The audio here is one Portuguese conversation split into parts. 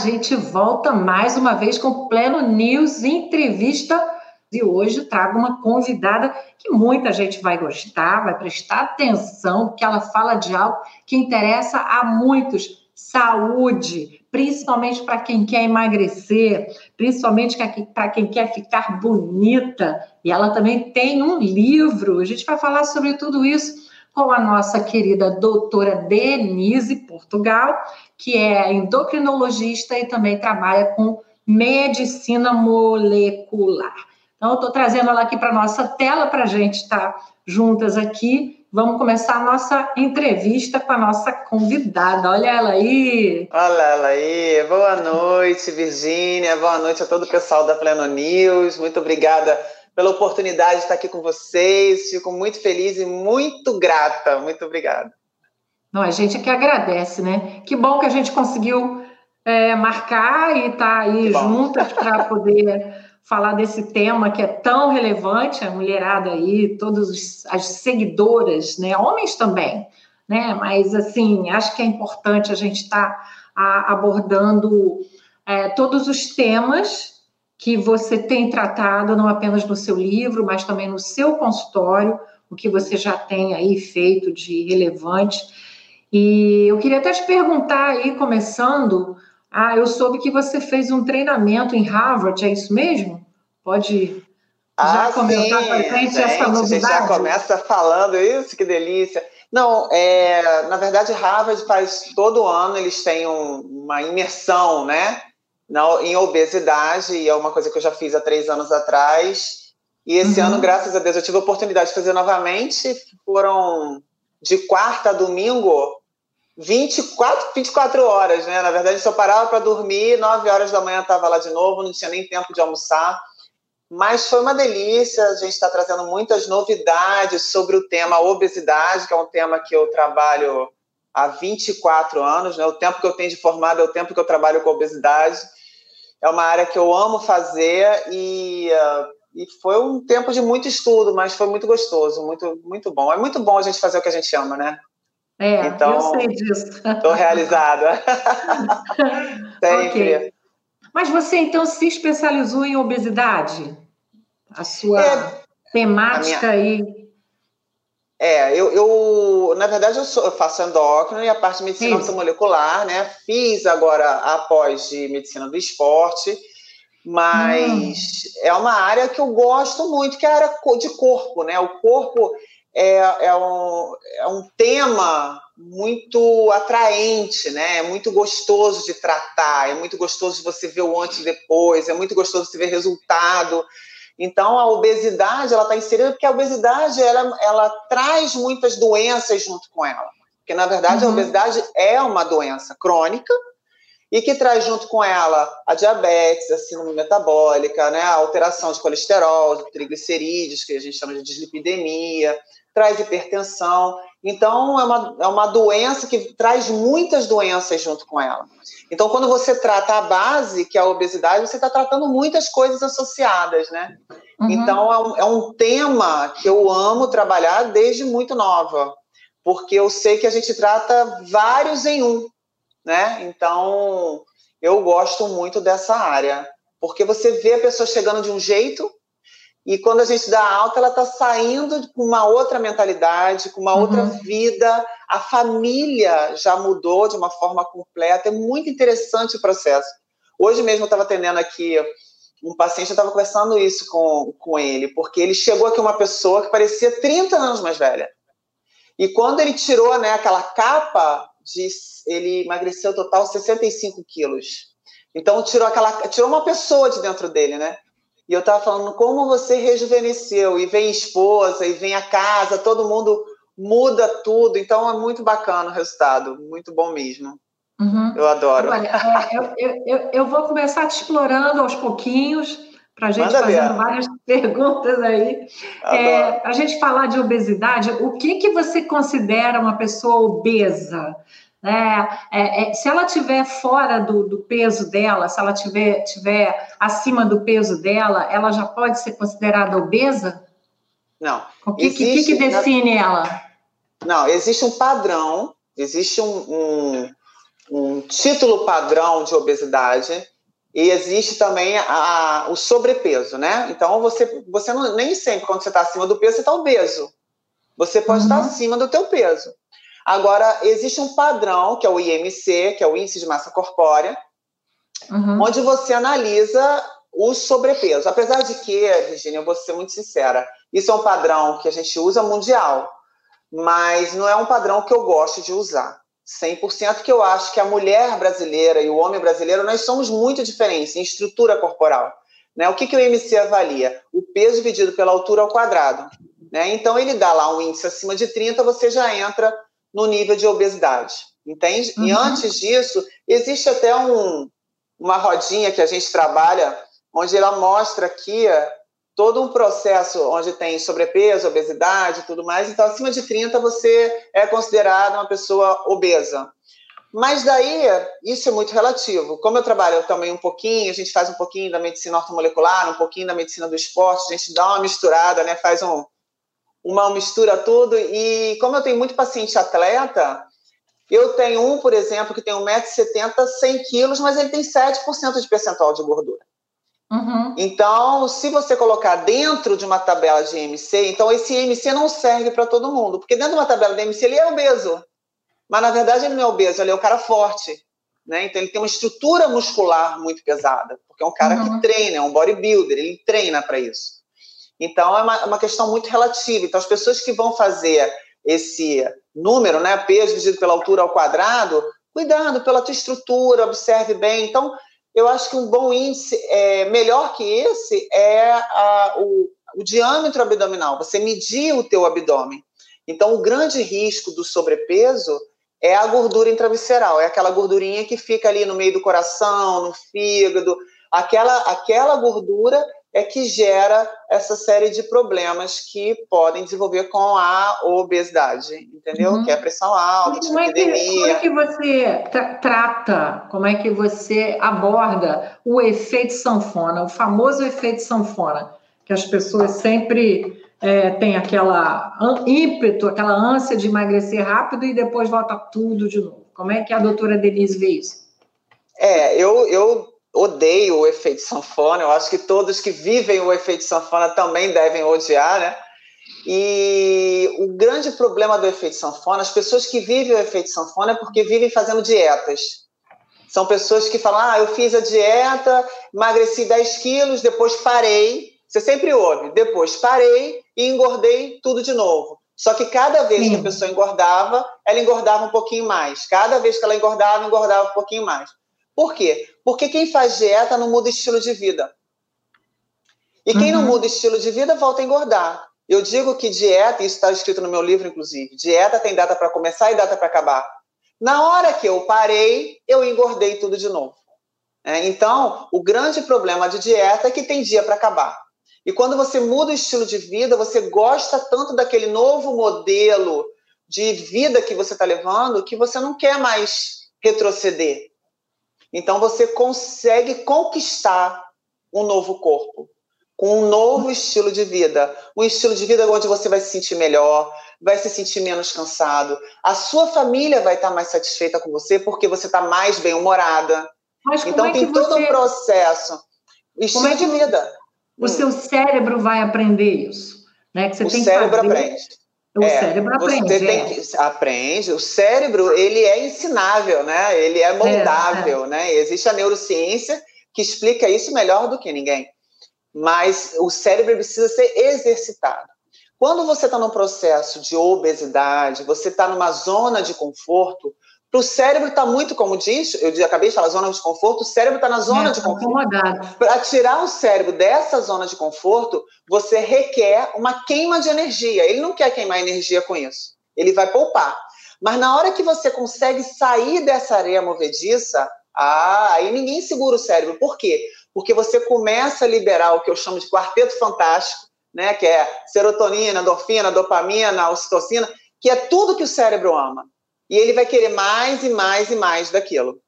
gente volta mais uma vez com Pleno News Entrevista. E hoje trago uma convidada que muita gente vai gostar, vai prestar atenção, porque ela fala de algo que interessa a muitos: saúde, principalmente para quem quer emagrecer, principalmente para quem quer ficar bonita. E ela também tem um livro. A gente vai falar sobre tudo isso com a nossa querida doutora Denise Portugal, que é endocrinologista e também trabalha com medicina molecular. Então, eu estou trazendo ela aqui para a nossa tela para a gente estar tá juntas aqui. Vamos começar a nossa entrevista com a nossa convidada. Olha ela aí. Olha ela aí. Boa noite, Virgínia. Boa noite a todo o pessoal da Pleno News. Muito obrigada pela oportunidade de estar aqui com vocês. Fico muito feliz e muito grata. Muito obrigada. Não, a gente é que agradece, né? Que bom que a gente conseguiu é, marcar e estar tá aí juntas para poder falar desse tema que é tão relevante, a mulherada aí, todas as seguidoras, né? Homens também, né? Mas assim, acho que é importante a gente estar tá, abordando é, todos os temas que você tem tratado, não apenas no seu livro, mas também no seu consultório, o que você já tem aí feito de relevante. E eu queria até te perguntar aí, começando, ah, eu soube que você fez um treinamento em Harvard, é isso mesmo? Pode já ah, comentar para a gente essa novidade? Gente já começa falando isso, que delícia. Não, é, na verdade, Harvard faz todo ano, eles têm um, uma imersão, né? Na, em obesidade, e é uma coisa que eu já fiz há três anos atrás. E esse uhum. ano, graças a Deus, eu tive a oportunidade de fazer novamente. Foram de quarta a domingo 24, 24 horas, né? Na verdade, só parava para dormir, 9 horas da manhã estava lá de novo, não tinha nem tempo de almoçar. Mas foi uma delícia, a gente está trazendo muitas novidades sobre o tema obesidade, que é um tema que eu trabalho há 24 anos, né? O tempo que eu tenho de formado é o tempo que eu trabalho com obesidade é uma área que eu amo fazer e, uh, e foi um tempo de muito estudo, mas foi muito gostoso, muito, muito bom. É muito bom a gente fazer o que a gente ama, né? É, então, eu sei disso. Estou realizada. Sempre. Okay. Mas você então se especializou em obesidade? A sua é, temática a minha... aí é, eu, eu, na verdade, eu, sou, eu faço endócrino e a parte de medicina Isso. molecular, né? Fiz agora a pós de medicina do esporte, mas hum. é uma área que eu gosto muito, que é a área de corpo, né? O corpo é, é, um, é um tema muito atraente, né? É muito gostoso de tratar, é muito gostoso de você ver o antes e depois, é muito gostoso de você ver resultado. Então, a obesidade, ela está inserida porque a obesidade, ela, ela traz muitas doenças junto com ela. Porque, na verdade, uhum. a obesidade é uma doença crônica e que traz junto com ela a diabetes, a síndrome metabólica, né, a alteração de colesterol, de triglicerídeos, que a gente chama de dislipidemia, traz hipertensão. Então, é uma, é uma doença que traz muitas doenças junto com ela. Então, quando você trata a base, que é a obesidade, você está tratando muitas coisas associadas, né? Uhum. Então, é um, é um tema que eu amo trabalhar desde muito nova, porque eu sei que a gente trata vários em um, né? Então, eu gosto muito dessa área, porque você vê a pessoa chegando de um jeito e quando a gente dá alta, ela está saindo com uma outra mentalidade, com uma uhum. outra vida. A família já mudou de uma forma completa. É muito interessante o processo. Hoje mesmo eu estava atendendo aqui um paciente, eu estava conversando isso com, com ele, porque ele chegou aqui uma pessoa que parecia 30 anos mais velha. E quando ele tirou né, aquela capa, de, ele emagreceu total 65 quilos. Então tirou aquela, tirou uma pessoa de dentro dele, né? E eu estava falando como você rejuvenesceu, e vem esposa, e vem a casa, todo mundo muda tudo. Então é muito bacana o resultado, muito bom mesmo. Uhum. Eu adoro. Olha, é, eu, eu, eu, vou começar te explorando aos pouquinhos, para a gente fazer várias perguntas aí. É, a gente falar de obesidade, o que, que você considera uma pessoa obesa? É, é, é, se ela tiver fora do, do, peso dela, se ela tiver, tiver acima do peso dela, ela já pode ser considerada obesa? Não. O que, existe, que, que, define ela? Não, existe um padrão, existe um, um, um título padrão de obesidade e existe também a, o sobrepeso, né? Então, você, você não, nem sempre, quando você está acima do peso, você está obeso. Você pode uhum. estar acima do teu peso. Agora, existe um padrão, que é o IMC, que é o Índice de Massa Corpórea, uhum. onde você analisa o sobrepeso. Apesar de que, Virginia, eu vou ser muito sincera, isso é um padrão que a gente usa mundial, mas não é um padrão que eu gosto de usar. 100% que eu acho que a mulher brasileira e o homem brasileiro, nós somos muito diferentes em estrutura corporal. Né? O que, que o IMC avalia? O peso dividido pela altura ao quadrado. Né? Então, ele dá lá um índice acima de 30, você já entra no nível de obesidade, entende? Uhum. E antes disso, existe até um, uma rodinha que a gente trabalha, onde ela mostra aqui todo um processo onde tem sobrepeso, obesidade e tudo mais. Então, acima de 30, você é considerado uma pessoa obesa. Mas daí, isso é muito relativo. Como eu trabalho também um pouquinho, a gente faz um pouquinho da medicina ortomolecular, um pouquinho da medicina do esporte, a gente dá uma misturada, né? Faz um, uma mistura tudo. E como eu tenho muito paciente atleta, eu tenho um, por exemplo, que tem 1,70m, 100 quilos, mas ele tem 7% de percentual de gordura. Uhum. Então, se você colocar dentro de uma tabela de IMC, então esse IMC não serve para todo mundo, porque dentro de uma tabela de IMC ele é obeso, mas na verdade ele não é obeso, ele é um cara forte, né? Então ele tem uma estrutura muscular muito pesada, porque é um cara uhum. que treina, é um bodybuilder, ele treina para isso. Então é uma, é uma questão muito relativa. Então as pessoas que vão fazer esse número, né, peso dividido pela altura ao quadrado, cuidado pela tua estrutura, observe bem. Então eu acho que um bom índice, é, melhor que esse, é a, o, o diâmetro abdominal, você medir o teu abdômen. Então, o grande risco do sobrepeso é a gordura intravisceral, é aquela gordurinha que fica ali no meio do coração, no fígado, aquela, aquela gordura é que gera essa série de problemas que podem desenvolver com a obesidade, entendeu? Uhum. Que é a pressão alta, como é, que, como é que você tra trata, como é que você aborda o efeito sanfona, o famoso efeito sanfona, que as pessoas sempre é, têm aquela ímpeto, aquela ânsia de emagrecer rápido e depois volta tudo de novo. Como é que a doutora Denise vê isso? É, eu, eu odeio o efeito sanfona, eu acho que todos que vivem o efeito sanfona também devem odiar, né? E o grande problema do efeito sanfona, as pessoas que vivem o efeito sanfona é porque vivem fazendo dietas. São pessoas que falam, ah, eu fiz a dieta, emagreci 10 quilos, depois parei. Você sempre ouve, depois parei e engordei tudo de novo. Só que cada vez Sim. que a pessoa engordava, ela engordava um pouquinho mais. Cada vez que ela engordava, engordava um pouquinho mais. Por quê? Porque quem faz dieta não muda estilo de vida. E quem uhum. não muda estilo de vida volta a engordar. Eu digo que dieta, isso está escrito no meu livro, inclusive, dieta tem data para começar e data para acabar. Na hora que eu parei, eu engordei tudo de novo. É, então, o grande problema de dieta é que tem dia para acabar. E quando você muda o estilo de vida, você gosta tanto daquele novo modelo de vida que você está levando que você não quer mais retroceder. Então você consegue conquistar um novo corpo, com um novo estilo de vida, um estilo de vida onde você vai se sentir melhor, vai se sentir menos cansado, a sua família vai estar mais satisfeita com você porque você está mais bem humorada. então é tem todo um processo, estilo é de vida. O hum. seu cérebro vai aprender isso, né? Que você o tem cérebro que fazer... aprende. O é, cérebro aprende. Você tem é. que, aprende. O cérebro ele é ensinável, né? Ele é moldável, é, é. né? Existe a neurociência que explica isso melhor do que ninguém. Mas o cérebro precisa ser exercitado. Quando você está num processo de obesidade, você está numa zona de conforto, para o cérebro está muito, como diz, eu acabei de falar, zona de conforto, o cérebro está na zona é, de conforto. Para tirar o cérebro dessa zona de conforto, você requer uma queima de energia. Ele não quer queimar energia com isso. Ele vai poupar. Mas na hora que você consegue sair dessa areia movediça, ah, aí ninguém segura o cérebro. Por quê? Porque você começa a liberar o que eu chamo de quarteto fantástico, né? Que é serotonina, endorfina, dopamina, ocitocina, que é tudo que o cérebro ama e ele vai querer mais e mais e mais daquilo.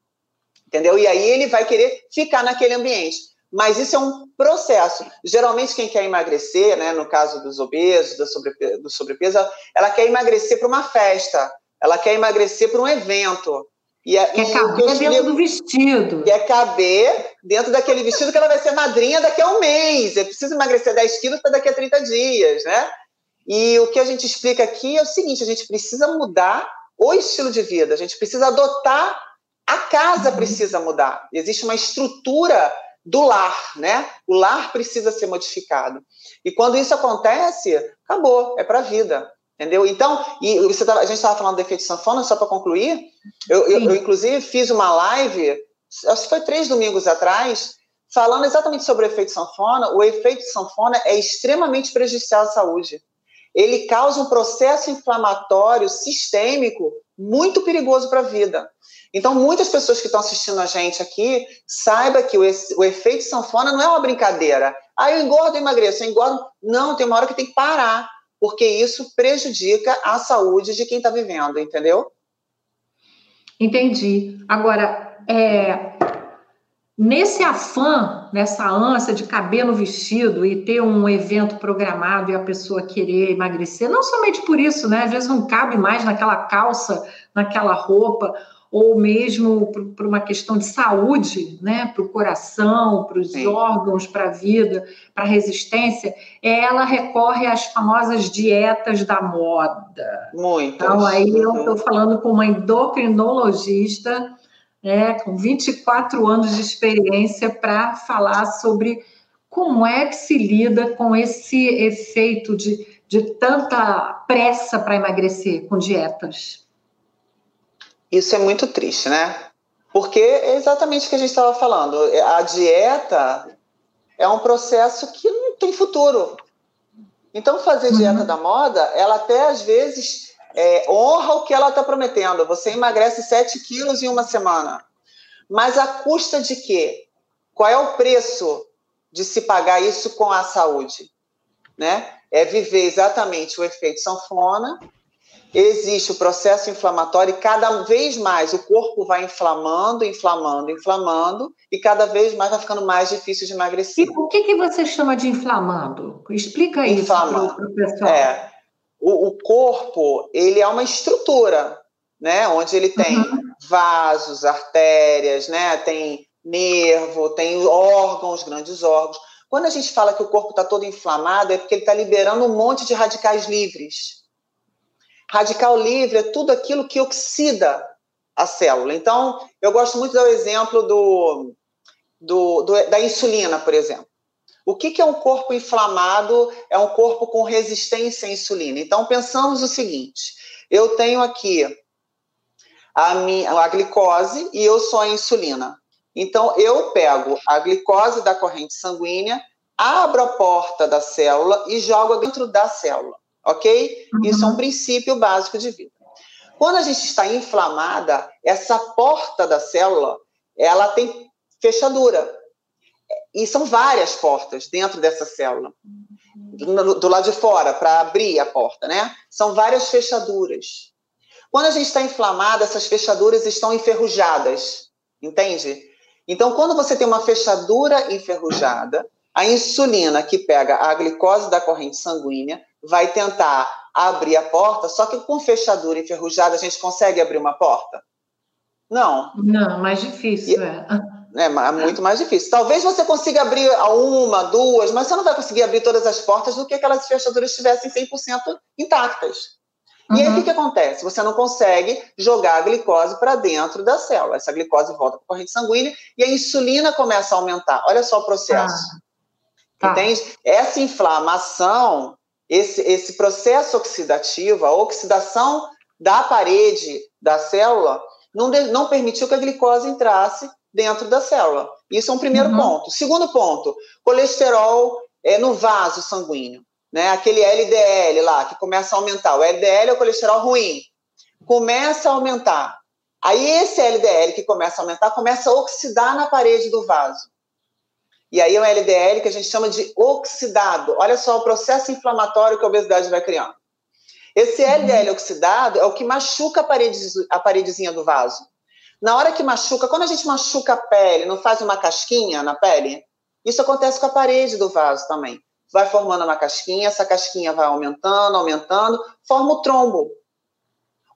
Entendeu? E aí ele vai querer ficar naquele ambiente. Mas isso é um processo. Geralmente, quem quer emagrecer, né, no caso dos obesos, do sobrepeso, do sobrepeso ela quer emagrecer para uma festa, ela quer emagrecer para um evento. E, a, quer e caber dentro do vestido. Quer caber dentro daquele vestido que ela vai ser madrinha daqui a um mês. É preciso emagrecer 10 quilos para daqui a 30 dias, né? E o que a gente explica aqui é o seguinte: a gente precisa mudar o estilo de vida, a gente precisa adotar, a casa uhum. precisa mudar. Existe uma estrutura do lar, né? O lar precisa ser modificado. E quando isso acontece, acabou, é para a vida. Entendeu? Então, e você tava, a gente estava falando do efeito sanfona, só para concluir. Eu, eu, eu, inclusive, fiz uma live, acho que foi três domingos atrás, falando exatamente sobre o efeito sanfona. O efeito sanfona é extremamente prejudicial à saúde ele causa um processo inflamatório sistêmico muito perigoso para a vida. Então, muitas pessoas que estão assistindo a gente aqui, saiba que o, o, efeito sanfona não é uma brincadeira. Ah, eu engordo e emagreço, eu engordo. Não, tem uma hora que tem que parar, porque isso prejudica a saúde de quem está vivendo, entendeu? Entendi. Agora, é, Nesse afã, nessa ânsia de caber no vestido e ter um evento programado e a pessoa querer emagrecer, não somente por isso, né? Às vezes não cabe mais naquela calça, naquela roupa, ou mesmo por, por uma questão de saúde, né? Para o coração, para os órgãos, para a vida, para a resistência, ela recorre às famosas dietas da moda. Muito. Então, aí eu estou falando com uma endocrinologista né, com 24 anos de experiência, para falar sobre como é que se lida com esse efeito de, de tanta pressa para emagrecer com dietas. Isso é muito triste, né? Porque é exatamente o que a gente estava falando. A dieta é um processo que não tem futuro. Então, fazer uhum. dieta da moda, ela até às vezes é, honra o que ela está prometendo. Você emagrece 7 quilos em uma semana. Mas a custa de quê? Qual é o preço de se pagar isso com a saúde? Né? É viver exatamente o efeito sanfona. Existe o processo inflamatório e cada vez mais o corpo vai inflamando, inflamando, inflamando e cada vez mais vai ficando mais difícil de emagrecer. E o que, que você chama de inflamando? Explica isso para o pessoal. É, o, o, corpo, ele é uma estrutura, né? Onde ele tem uhum. vasos, artérias, né? Tem nervo, tem órgãos, grandes órgãos. Quando a gente fala que o corpo está todo inflamado, é porque ele está liberando um monte de radicais livres. Radical livre é tudo aquilo que oxida a célula. Então, eu gosto muito do exemplo do, do, do da insulina, por exemplo. O que, que é um corpo inflamado? É um corpo com resistência à insulina. Então, pensamos o seguinte: eu tenho aqui a, minha, a glicose e eu sou a insulina. Então, eu pego a glicose da corrente sanguínea, abro a porta da célula e jogo dentro da célula, ok? Uhum. Isso é um princípio básico de vida. Quando a gente está inflamada, essa porta da célula, ela tem fechadura. E são várias portas dentro dessa célula. Do, do lado de fora, para abrir a porta, né? São várias fechaduras. Quando a gente está inflamado, essas fechaduras estão enferrujadas, entende? Então, quando você tem uma fechadura enferrujada, a insulina que pega a glicose da corrente sanguínea vai tentar abrir a porta, só que com fechadura enferrujada a gente consegue abrir uma porta? Não. Não, mais difícil, e, é. É, é muito mais difícil. Talvez você consiga abrir uma, duas, mas você não vai conseguir abrir todas as portas do que aquelas fechaduras estivessem 100% intactas. Uhum. E aí o que, que, acontece? Você não consegue jogar a glicose para dentro da célula. Essa glicose volta para a corrente sanguínea e a insulina começa a aumentar. Olha só o processo. Ah. Entende? Essa inflamação, esse, esse processo oxidativo, a oxidação da parede da célula, não, de, não permitiu que a glicose entrasse dentro da célula. Isso é um primeiro uhum. ponto. Segundo ponto, colesterol é, no vaso sanguíneo né? Aquele LDL lá que começa a aumentar. O LDL é o colesterol ruim. Começa a aumentar. Aí esse LDL que começa a aumentar começa a oxidar na parede do vaso. E aí é um LDL que a gente chama de oxidado. Olha só o processo inflamatório que a obesidade vai criando. Esse LDL oxidado é o que machuca a, parede, a paredezinha do vaso. Na hora que machuca, quando a gente machuca a pele, não faz uma casquinha na pele? Isso acontece com a parede do vaso também vai formando uma casquinha, essa casquinha vai aumentando, aumentando, forma o trombo.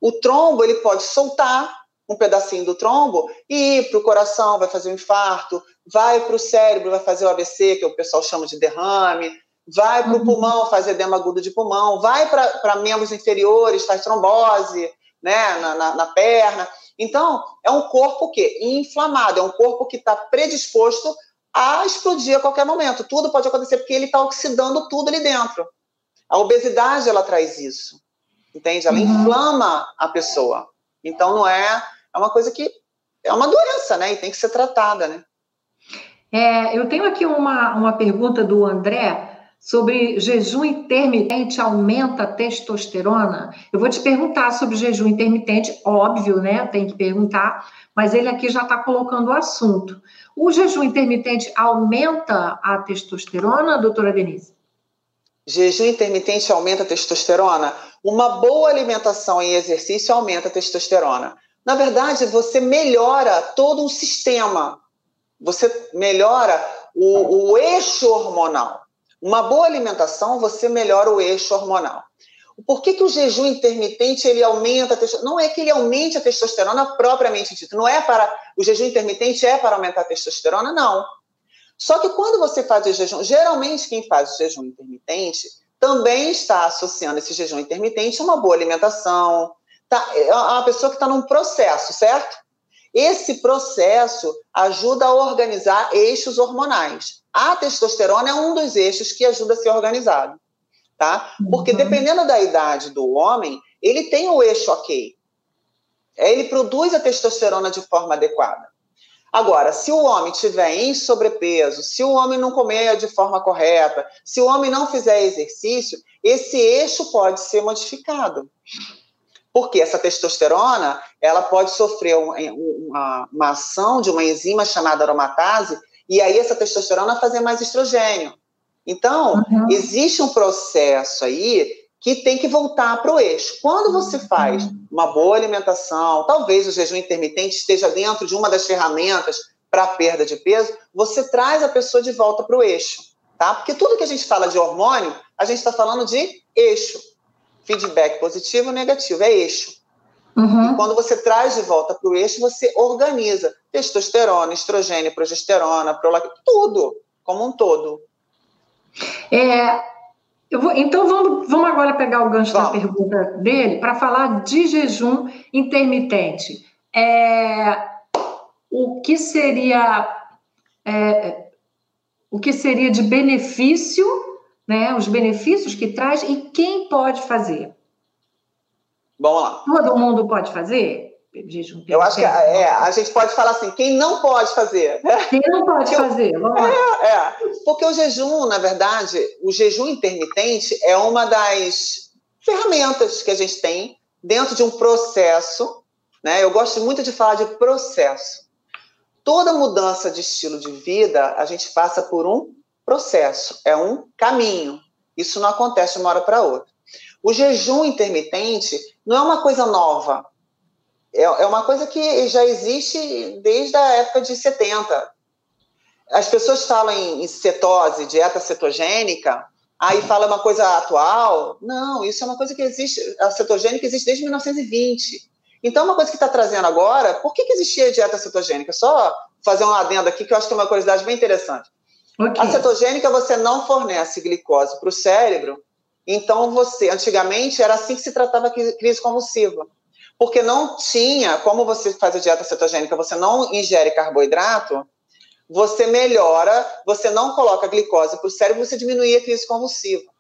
O trombo ele pode soltar um pedacinho do trombo e ir para o coração, vai fazer um infarto, vai para o cérebro, vai fazer o ABC, que o pessoal chama de derrame, vai para o uhum. pulmão, faz edema agudo de pulmão, vai para membros inferiores, faz trombose né, na, na, na perna. Então, é um corpo que inflamado, é um corpo que está predisposto a explodir a qualquer momento. Tudo pode acontecer porque ele está oxidando tudo ali dentro. A obesidade, ela traz isso, entende? Ela uhum. inflama a pessoa. Então, não é, é uma coisa que é uma doença, né? E tem que ser tratada, né? É, eu tenho aqui uma, uma pergunta do André sobre jejum intermitente aumenta a testosterona? Eu vou te perguntar sobre jejum intermitente, óbvio, né? Tem que perguntar, mas ele aqui já está colocando o assunto. O jejum intermitente aumenta a testosterona, doutora Denise? Jejum intermitente aumenta a testosterona? Uma boa alimentação e exercício aumenta a testosterona. Na verdade, você melhora todo um sistema. Você melhora o, o eixo hormonal. Uma boa alimentação, você melhora o eixo hormonal. Por que, que o jejum intermitente ele aumenta a testosterona? Não é que ele aumente a testosterona propriamente dito. Não é para. O jejum intermitente é para aumentar a testosterona, não. Só que quando você faz o jejum, geralmente quem faz o jejum intermitente também está associando esse jejum intermitente a uma boa alimentação. Tá, é uma pessoa que está num processo, certo? Esse processo ajuda a organizar eixos hormonais. A testosterona é um dos eixos que ajuda a ser organizado, tá? Porque uhum. dependendo da idade do homem, ele tem o eixo ok. É, ele produz a testosterona de forma adequada. Agora, se o homem tiver em sobrepeso, se o homem não comer de forma correta, se o homem não fizer exercício, esse eixo pode ser modificado. Porque essa testosterona, ela pode sofrer uma, uma ação de uma enzima chamada aromatase, e aí essa testosterona fazer mais estrogênio. Então, uhum. existe um processo aí que tem que voltar para o eixo. Quando você uhum. faz uma boa alimentação, talvez o jejum intermitente esteja dentro de uma das ferramentas para perda de peso, você traz a pessoa de volta para o eixo, tá? Porque tudo que a gente fala de hormônio, a gente está falando de eixo feedback positivo ou negativo, é eixo. Uhum. E quando você traz de volta para o eixo, você organiza testosterona, estrogênio, progesterona, prolactina, tudo, como um todo. É, vou, então vamos, vamos agora pegar o gancho vamos. da pergunta dele para falar de jejum intermitente. É, o que seria é, o que seria de benefício né, os benefícios que traz e quem pode fazer. Vamos lá. Todo mundo pode fazer? Jejum Eu acho que é, a gente pode falar assim, quem não pode fazer. Quem não pode fazer, vamos lá. É, é, porque o jejum, na verdade, o jejum intermitente é uma das ferramentas que a gente tem dentro de um processo, né? Eu gosto muito de falar de processo. Toda mudança de estilo de vida, a gente passa por um processo, é um caminho. Isso não acontece de uma hora para outra. O jejum intermitente não é uma coisa nova. É, é uma coisa que já existe desde a época de 70. As pessoas falam em cetose, dieta cetogênica, aí fala uma coisa atual. Não, isso é uma coisa que existe, a cetogênica existe desde 1920. Então, uma coisa que está trazendo agora, por que, que existia dieta cetogênica? Só fazer um adendo aqui, que eu acho que é uma curiosidade bem interessante. Okay. A cetogênica você não fornece glicose para o cérebro, então você, antigamente era assim que se tratava a crise convulsiva, porque não tinha, como você faz a dieta cetogênica, você não ingere carboidrato, você melhora, você não coloca glicose para o cérebro, você diminui a crise convulsiva.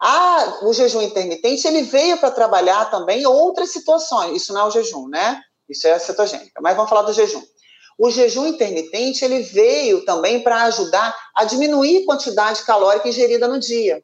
Ah, o jejum intermitente, ele veio para trabalhar também outras situações, isso não é o jejum, né? Isso é a cetogênica, mas vamos falar do jejum. O jejum intermitente ele veio também para ajudar a diminuir a quantidade calórica ingerida no dia.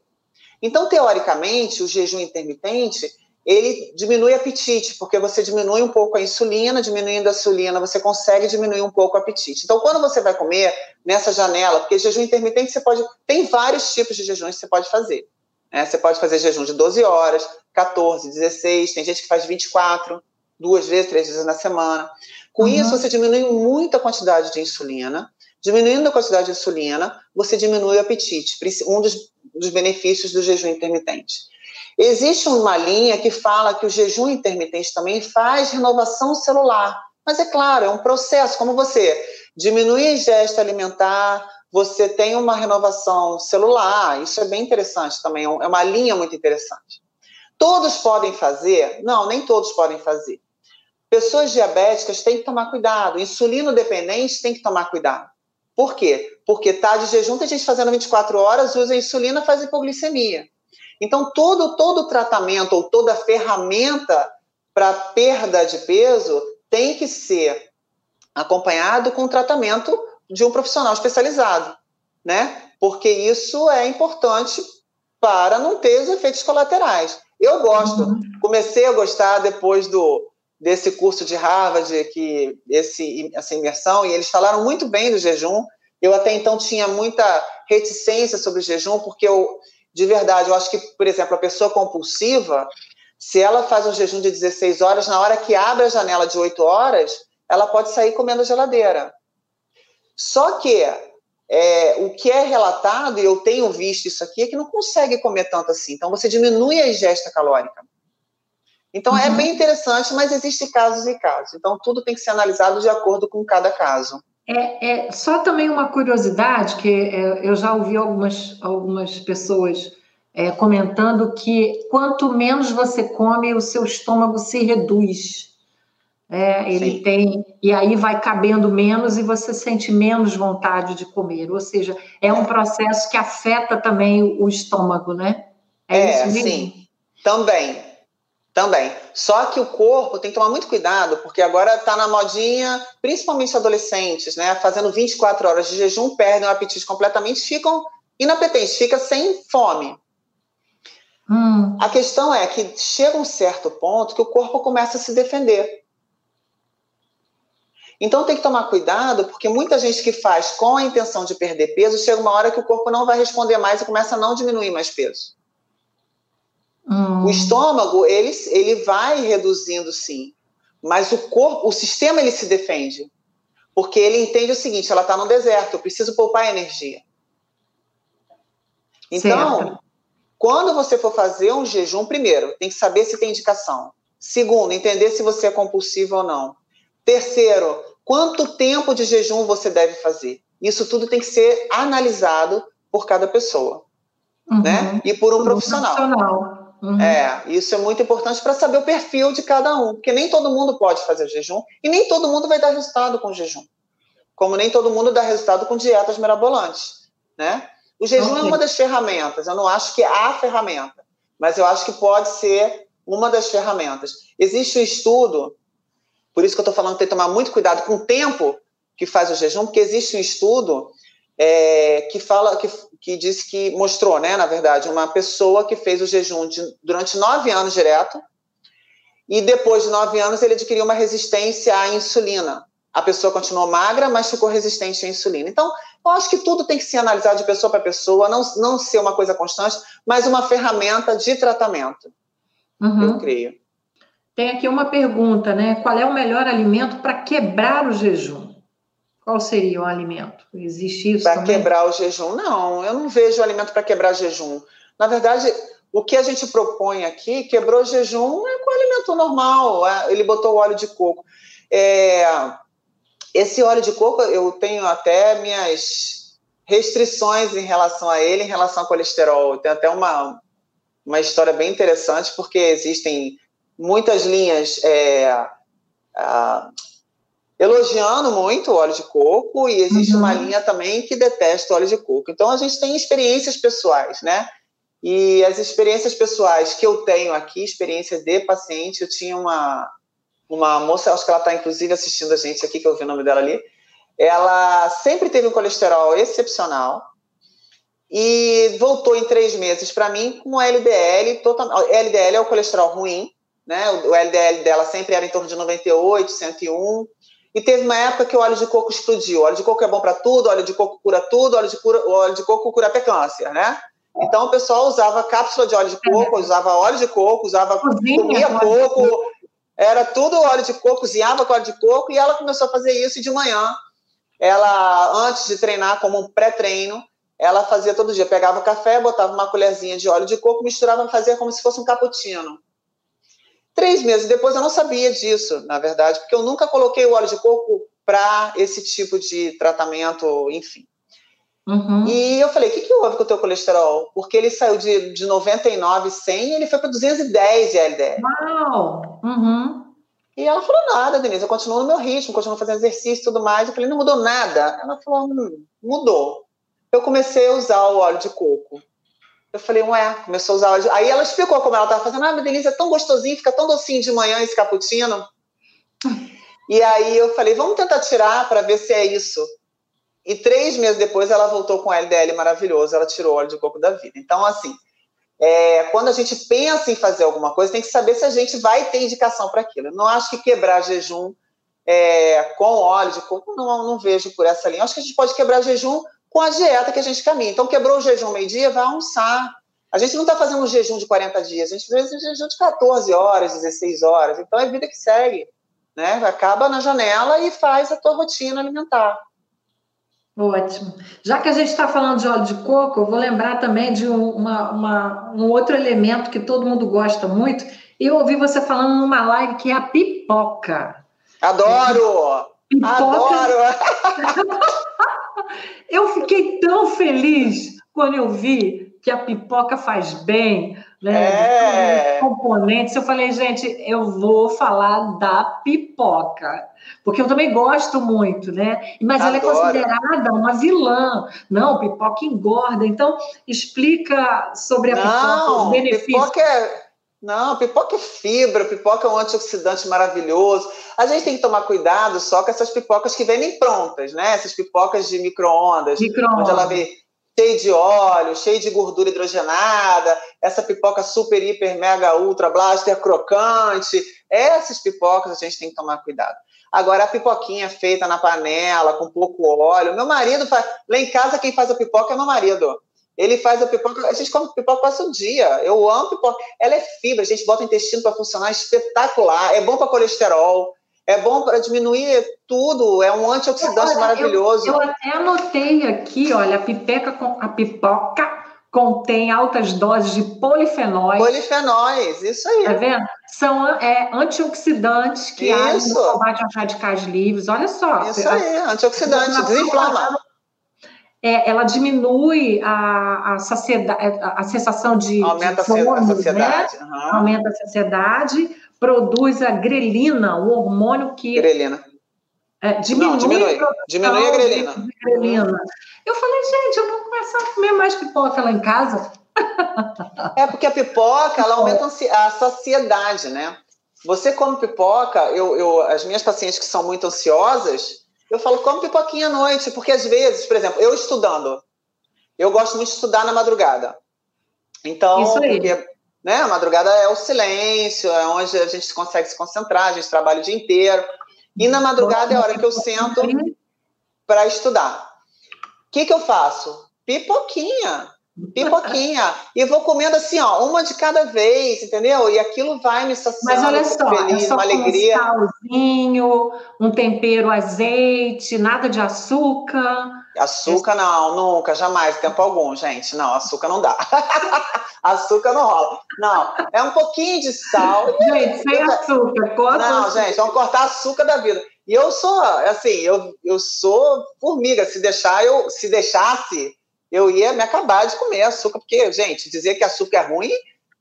Então, teoricamente, o jejum intermitente ele diminui o apetite, porque você diminui um pouco a insulina, diminuindo a insulina, você consegue diminuir um pouco o apetite. Então, quando você vai comer nessa janela, porque jejum intermitente você pode. Tem vários tipos de jejuns que você pode fazer. Né? Você pode fazer jejum de 12 horas, 14, 16, tem gente que faz 24, duas vezes, três vezes na semana. Com uhum. isso, você diminui muito a quantidade de insulina. Diminuindo a quantidade de insulina, você diminui o apetite. Um dos dos benefícios do jejum intermitente. Existe uma linha que fala que o jejum intermitente também faz renovação celular. Mas é claro, é um processo, como você diminui a ingesta alimentar, você tem uma renovação celular, isso é bem interessante também, é uma linha muito interessante. Todos podem fazer? Não, nem todos podem fazer. Pessoas diabéticas têm que tomar cuidado, insulino dependente tem que tomar cuidado. Por quê? Porque tá de jejum, tem gente fazendo 24 horas, usa insulina, faz hipoglicemia. Então, todo, todo tratamento ou toda ferramenta para perda de peso tem que ser acompanhado com tratamento de um profissional especializado, né? Porque isso é importante para não ter os efeitos colaterais. Eu gosto, uhum. comecei a gostar depois do desse curso de Harvard, que esse essa imersão, e eles falaram muito bem do jejum. Eu até então tinha muita reticência sobre o jejum, porque eu de verdade, eu acho que, por exemplo, a pessoa compulsiva, se ela faz um jejum de 16 horas, na hora que abre a janela de 8 horas, ela pode sair comendo a geladeira. Só que é, o que é relatado, e eu tenho visto isso aqui, é que não consegue comer tanto assim. Então, você diminui a ingesta calórica. Então, é uhum. é bem interessante, mas existem casos e casos. Então, tudo tem que ser analisado de acordo com cada caso. É, é, só também uma curiosidade, que é, eu já ouvi algumas, algumas pessoas é, comentando que quanto menos você come, o seu estômago se reduz. É, ele Sim. tem, e aí vai cabendo menos e você sente menos vontade de comer. Ou seja, é um processo que afeta também o, o estômago, né? É, é isso mesmo? sim. Também. Também. Só que o corpo tem que tomar muito cuidado, porque agora está na modinha, principalmente adolescentes, né? Fazendo 24 horas de jejum, perdem o apetite completamente, ficam inapetentes, fica sem fome. Hum. A questão é que chega um certo ponto que o corpo começa a se defender. Então tem que tomar cuidado, porque muita gente que faz com a intenção de perder peso, chega uma hora que o corpo não vai responder mais e começa a não diminuir mais peso. Hum. O estômago, ele, ele vai reduzindo sim, mas o corpo, o sistema, ele se defende. Porque ele entende o seguinte, ela está no deserto, eu preciso poupar energia. Então, certo. quando você for fazer um jejum, primeiro, tem que saber se tem indicação. Segundo, entender se você é compulsivo ou não. Terceiro, quanto tempo de jejum você deve fazer? Isso tudo tem que ser analisado por cada pessoa, uhum. né? E por um profissional. profissional. Uhum. É, isso é muito importante para saber o perfil de cada um, porque nem todo mundo pode fazer jejum e nem todo mundo vai dar resultado com jejum. Como nem todo mundo dá resultado com dietas mirabolantes, né? O jejum okay. é uma das ferramentas, eu não acho que a ferramenta, mas eu acho que pode ser uma das ferramentas. Existe um estudo, por isso que eu estou falando que tem que tomar muito cuidado com o tempo que faz o jejum, porque existe um estudo é, que fala que, que diz que mostrou, né, na verdade, uma pessoa que fez o jejum de, durante nove anos direto e depois de nove anos ele adquiriu uma resistência à insulina. A pessoa continuou magra, mas ficou resistente à insulina. Então, eu acho que tudo tem que ser analisado de pessoa para pessoa, não, não ser uma coisa constante, mas uma ferramenta de tratamento. Uhum. Eu creio. Tem aqui uma pergunta, né? Qual é o melhor alimento para quebrar o jejum? Qual seria o alimento? Existe isso? Para quebrar o jejum? Não, eu não vejo alimento para quebrar jejum. Na verdade, o que a gente propõe aqui, quebrou o jejum, é com alimento normal. É, ele botou óleo de coco. É, esse óleo de coco, eu tenho até minhas restrições em relação a ele, em relação ao colesterol. Tem até uma, uma história bem interessante, porque existem muitas linhas. É, a, elogiando muito o óleo de coco e existe uhum. uma linha também que detesta o óleo de coco. Então a gente tem experiências pessoais, né? E as experiências pessoais que eu tenho aqui, experiência de paciente, eu tinha uma uma moça, acho que ela está inclusive assistindo a gente aqui, que eu vi o nome dela ali. Ela sempre teve um colesterol excepcional e voltou em três meses para mim com LDL total. LDL é o colesterol ruim, né? O LDL dela sempre era em torno de 98, 101 e teve uma época que o óleo de coco explodiu. O óleo de coco é bom para tudo, óleo de coco cura tudo, óleo de, cura, óleo de coco cura até câncer, né? Então o pessoal usava cápsula de óleo de coco, usava óleo de coco, usava comia coco, era tudo óleo de coco, cozinhava com óleo de coco e ela começou a fazer isso de manhã. Ela antes de treinar como um pré-treino, ela fazia todo dia, pegava café, botava uma colherzinha de óleo de coco, misturava, fazia como se fosse um cappuccino. Três meses depois eu não sabia disso, na verdade, porque eu nunca coloquei o óleo de coco para esse tipo de tratamento, enfim. Uhum. E eu falei, o que, que houve com o teu colesterol? Porque ele saiu de, de 99, 100 e ele foi para 210 de LDL. Uau! Uhum. E ela falou, nada, Denise, eu continuo no meu ritmo, continuo fazendo exercício e tudo mais. Eu falei, não mudou nada? Ela falou, hum, mudou. Eu comecei a usar o óleo de coco. Eu falei, ué, começou a usar óleo de... Aí ela explicou como ela estava fazendo. Ah, mas Denise, é tão gostosinho, fica tão docinho de manhã esse cappuccino. E aí eu falei, vamos tentar tirar para ver se é isso. E três meses depois ela voltou com LDL maravilhoso, ela tirou o óleo de coco da vida. Então, assim, é, quando a gente pensa em fazer alguma coisa, tem que saber se a gente vai ter indicação para aquilo. Eu não acho que quebrar jejum é, com óleo de coco, não, não vejo por essa linha. Eu acho que a gente pode quebrar jejum com a dieta que a gente caminha. Então, quebrou o jejum meio-dia, vai almoçar. A gente não está fazendo um jejum de 40 dias, a gente faz um jejum de 14 horas, 16 horas. Então, é vida que segue. Né? Acaba na janela e faz a tua rotina alimentar. Ótimo. Já que a gente está falando de óleo de coco, eu vou lembrar também de uma, uma, um outro elemento que todo mundo gosta muito. Eu ouvi você falando numa live que é a pipoca. Adoro! Pipoca... Adoro! eu fiquei tão feliz quando eu vi que a pipoca faz bem, né? É. componentes. Eu falei, gente, eu vou falar da pipoca, porque eu também gosto muito, né? Mas Adoro. ela é considerada uma vilã. Não, pipoca engorda. Então, explica sobre a Não, pipoca, os benefícios. Pipoca é... Não, pipoca é fibra, pipoca é um antioxidante maravilhoso. A gente tem que tomar cuidado só com essas pipocas que vêm prontas, né? Essas pipocas de micro-ondas, micro onde ela vem cheio de óleo, cheio de gordura hidrogenada, essa pipoca super, hiper, mega, ultra, blaster, crocante. Essas pipocas a gente tem que tomar cuidado. Agora, a pipoquinha feita na panela, com pouco óleo. Meu marido faz. Lá em casa, quem faz a pipoca é meu marido. Ele faz a pipoca, a gente come pipoca quase o dia. Eu amo pipoca. Ela é fibra, a gente bota o intestino para funcionar espetacular. É bom para colesterol, é bom para diminuir tudo, é um antioxidante olha, maravilhoso. Eu, eu, até anotei aqui, olha, a, pipeca, a pipoca contém altas doses de polifenóis. Polifenóis, isso aí. Tá vendo? São é, antioxidantes que agem no combate aos radicais livres. Olha só. Isso aí, antioxidante, desinflama. É, ela diminui a, a, saciedade, a sensação de. Aumenta de fome, a saciedade. Né? Uhum. Aumenta a saciedade produz a grelina, o hormônio que. Grelina. É, diminui, Não, diminui. diminui a grelina. grelina. Eu falei, gente, eu vou começar a comer mais pipoca lá em casa. É porque a pipoca ela aumenta a saciedade, né? Você come pipoca, eu, eu, as minhas pacientes que são muito ansiosas, eu falo, come pipoquinha à noite, porque às vezes, por exemplo, eu estudando, eu gosto muito de estudar na madrugada. Então, Isso aí. porque né? A madrugada é o silêncio, é onde a gente consegue se concentrar, a gente trabalha o dia inteiro. E na madrugada é a hora que eu sento para estudar. O que, que eu faço? Pipoquinha. Pipoquinha. e vou comendo assim, ó, uma de cada vez, entendeu? E aquilo vai me saciando. Mas olha só, feliz, é só uma alegria. Um salzinho, um tempero, azeite, nada de açúcar. Açúcar não, nunca, jamais, tempo algum, gente. Não, açúcar não dá. açúcar não rola. Não, é um pouquinho de sal. Gente, sem açúcar. Corta não, gente, vamos cortar açúcar da vida. E eu sou, assim, eu, eu sou formiga. Se deixar, eu, se deixasse, eu ia me acabar de comer açúcar, porque, gente, dizer que açúcar é ruim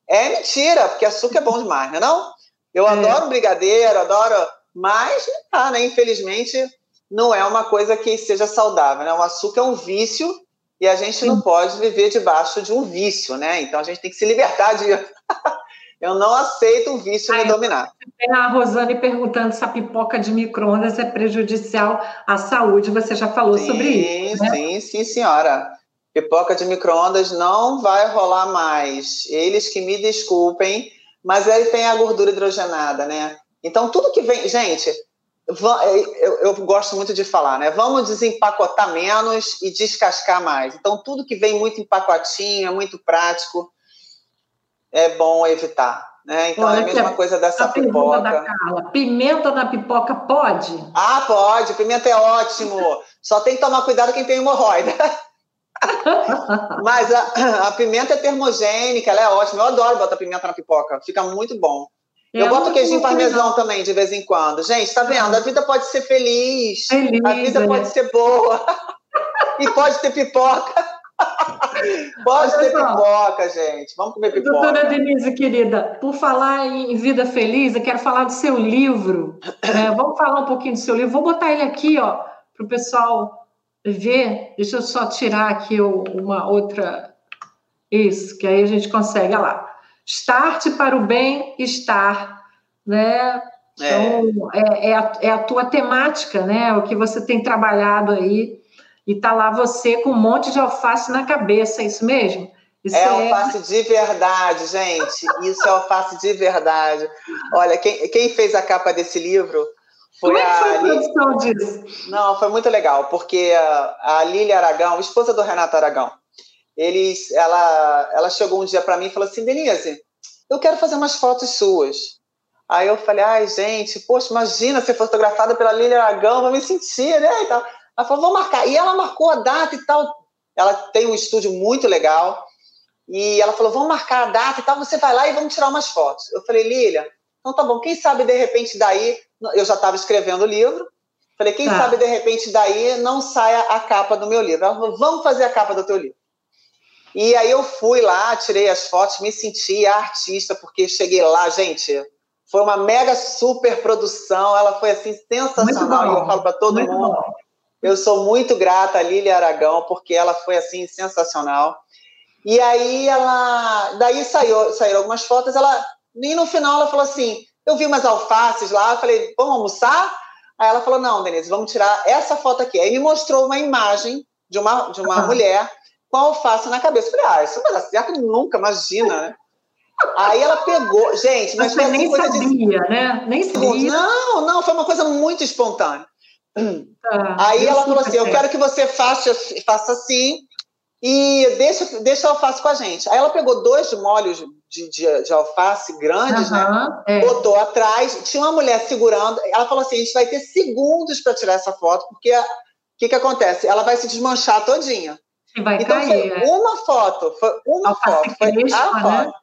é mentira, porque açúcar é bom demais, não é não? Eu é. adoro brigadeiro, adoro, mas não tá, né? Infelizmente, não é uma coisa que seja saudável, né? O açúcar é um vício e a gente Sim. não pode viver debaixo de um vício, né? Então a gente tem que se libertar disso. Eu não aceito um vício me dominar. A Rosane perguntando se a pipoca de micro-ondas é prejudicial à saúde. Você já falou sim, sobre isso. Né? Sim, sim, senhora. Pipoca de micro-ondas não vai rolar mais. Eles que me desculpem, mas aí tem a gordura hidrogenada, né? Então, tudo que vem. Gente, eu, eu, gosto muito de falar, né? Vamos desempacotar menos e descascar mais. Então, tudo que vem muito empacotinho, é muito prático, é bom evitar. Né? Então, Olha, é a mesma coisa dessa pipoca. Da Carla. Pimenta na pipoca pode? Ah, pode. Pimenta é ótimo. Só tem que tomar cuidado quem tem hemorroida. Mas a, a, pimenta é termogênica, ela é ótima. Eu adoro botar pimenta na pipoca, fica muito bom. Eu, eu boto queijinho parmesão legal. também, de vez em quando. Gente, tá vendo? A vida pode ser feliz, feliz a vida é. pode ser boa, e pode ter pipoca. Pode ter pipoca, gente. Vamos comer pipoca. Doutora Denise, querida, por falar em vida feliz, eu quero falar do seu livro. É, vamos falar um pouquinho do seu livro. Vou botar ele aqui, ó, para o pessoal ver. Deixa eu só tirar aqui uma outra. Isso, que aí a gente consegue. Olha lá. Start para o bem-estar, né? Então, é. É, a, é a tua temática, né? O que você tem trabalhado aí e tá lá você com um monte de alface na cabeça, é isso mesmo? Isso é, é alface de verdade, gente. Isso é alface de verdade. Olha, quem, quem fez a capa desse livro foi Como é que foi a, a produção disso? Não, foi muito legal, porque a, a Lília Aragão, esposa do Renato Aragão, eles, ela, ela chegou um dia para mim e falou assim, Denise, eu quero fazer umas fotos suas. Aí eu falei, ai, gente, poxa, imagina ser fotografada pela Lília Aragão, vou me sentir, né? E tal. Ela falou, vou marcar. E ela marcou a data e tal. Ela tem um estúdio muito legal. E ela falou, vamos marcar a data e tal, você vai lá e vamos tirar umas fotos. Eu falei, Lília, então tá bom, quem sabe de repente daí, eu já estava escrevendo o livro, falei, quem ah. sabe de repente daí não saia a capa do meu livro. Ela falou, vamos fazer a capa do teu livro. E aí eu fui lá, tirei as fotos, me senti artista, porque cheguei lá, gente, foi uma mega super produção, ela foi assim sensacional, e eu falo para todo muito mundo. Bom. Eu sou muito grata a Lília Aragão, porque ela foi assim sensacional. E aí ela, daí saiu, saíram algumas fotos, ela, e no final ela falou assim, eu vi umas alfaces lá, eu falei, vamos almoçar? Aí ela falou, não, Denise, vamos tirar essa foto aqui. Aí me mostrou uma imagem de uma, de uma mulher com alface na cabeça. Eu falei, ah, isso não vai dar certo nunca, imagina, né? Aí ela pegou, gente, mas, foi assim, nem sabia, de... né? Nem sabia. Não, não, foi uma coisa muito espontânea. Tá, Aí ela falou assim: Eu quero que você faça, faça assim e deixa, deixa a alface com a gente. Aí ela pegou dois molhos de, de, de alface grandes, uhum, né? É. Botou atrás, tinha uma mulher segurando. Ela falou assim: a gente vai ter segundos para tirar essa foto, porque o que, que acontece? Ela vai se desmanchar todinha. Vai então cair, foi é. uma foto, foi uma alface foto, foi crespa, a né? foto.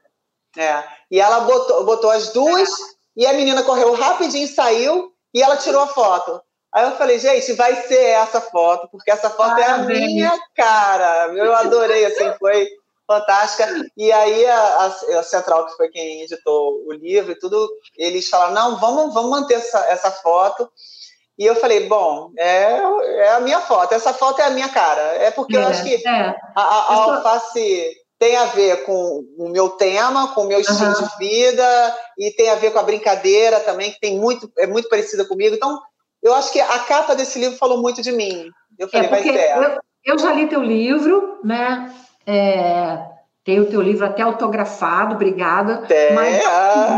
É. E ela botou, botou as duas, é. e a menina correu rapidinho, saiu, e ela tirou a foto. Aí eu falei, gente, vai ser essa foto, porque essa foto ah, é a minha cara. Eu adorei, assim, foi fantástica. E aí a, a, a, Central, que foi quem editou o livro e tudo, eles falaram, não, vamos, vamos manter essa, essa foto. E eu falei, bom, é, é a minha foto, essa foto é a minha cara. É porque é, eu acho que é. a, a, a alface tem a ver com o meu tema, com o meu estilo uhum. de vida, e tem a ver com a brincadeira também, que tem muito, é muito parecida comigo. Então, eu acho que a capa desse livro falou muito de mim. Eu falei, é vai ser. Eu, eu, já li teu livro, né? É, tem o teu livro até autografado, obrigada. É. Mas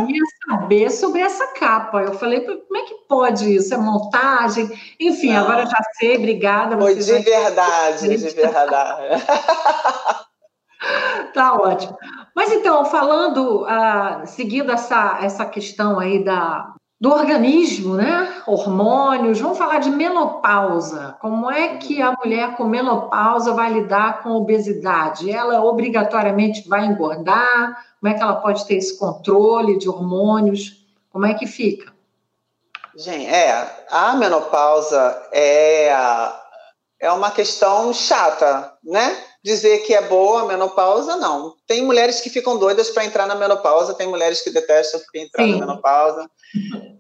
eu queria saber sobre essa capa. Eu falei, como é que pode isso? É montagem? Enfim, Não. agora já sei, obrigada. Foi de verdade, de verdade. tá ótimo. Mas então, falando, uh, seguindo essa, essa questão aí da, do organismo, né? Hormônios, vamos falar de menopausa. Como é que a mulher com menopausa vai lidar com obesidade? Ela obrigatoriamente vai engordar? Como é que ela pode ter esse controle de hormônios? Como é que fica? Gente, é, a menopausa é, é uma questão chata, né? Dizer que é boa a menopausa, não. Tem mulheres que ficam doidas para entrar na menopausa, tem mulheres que detestam entrar Sim. na menopausa,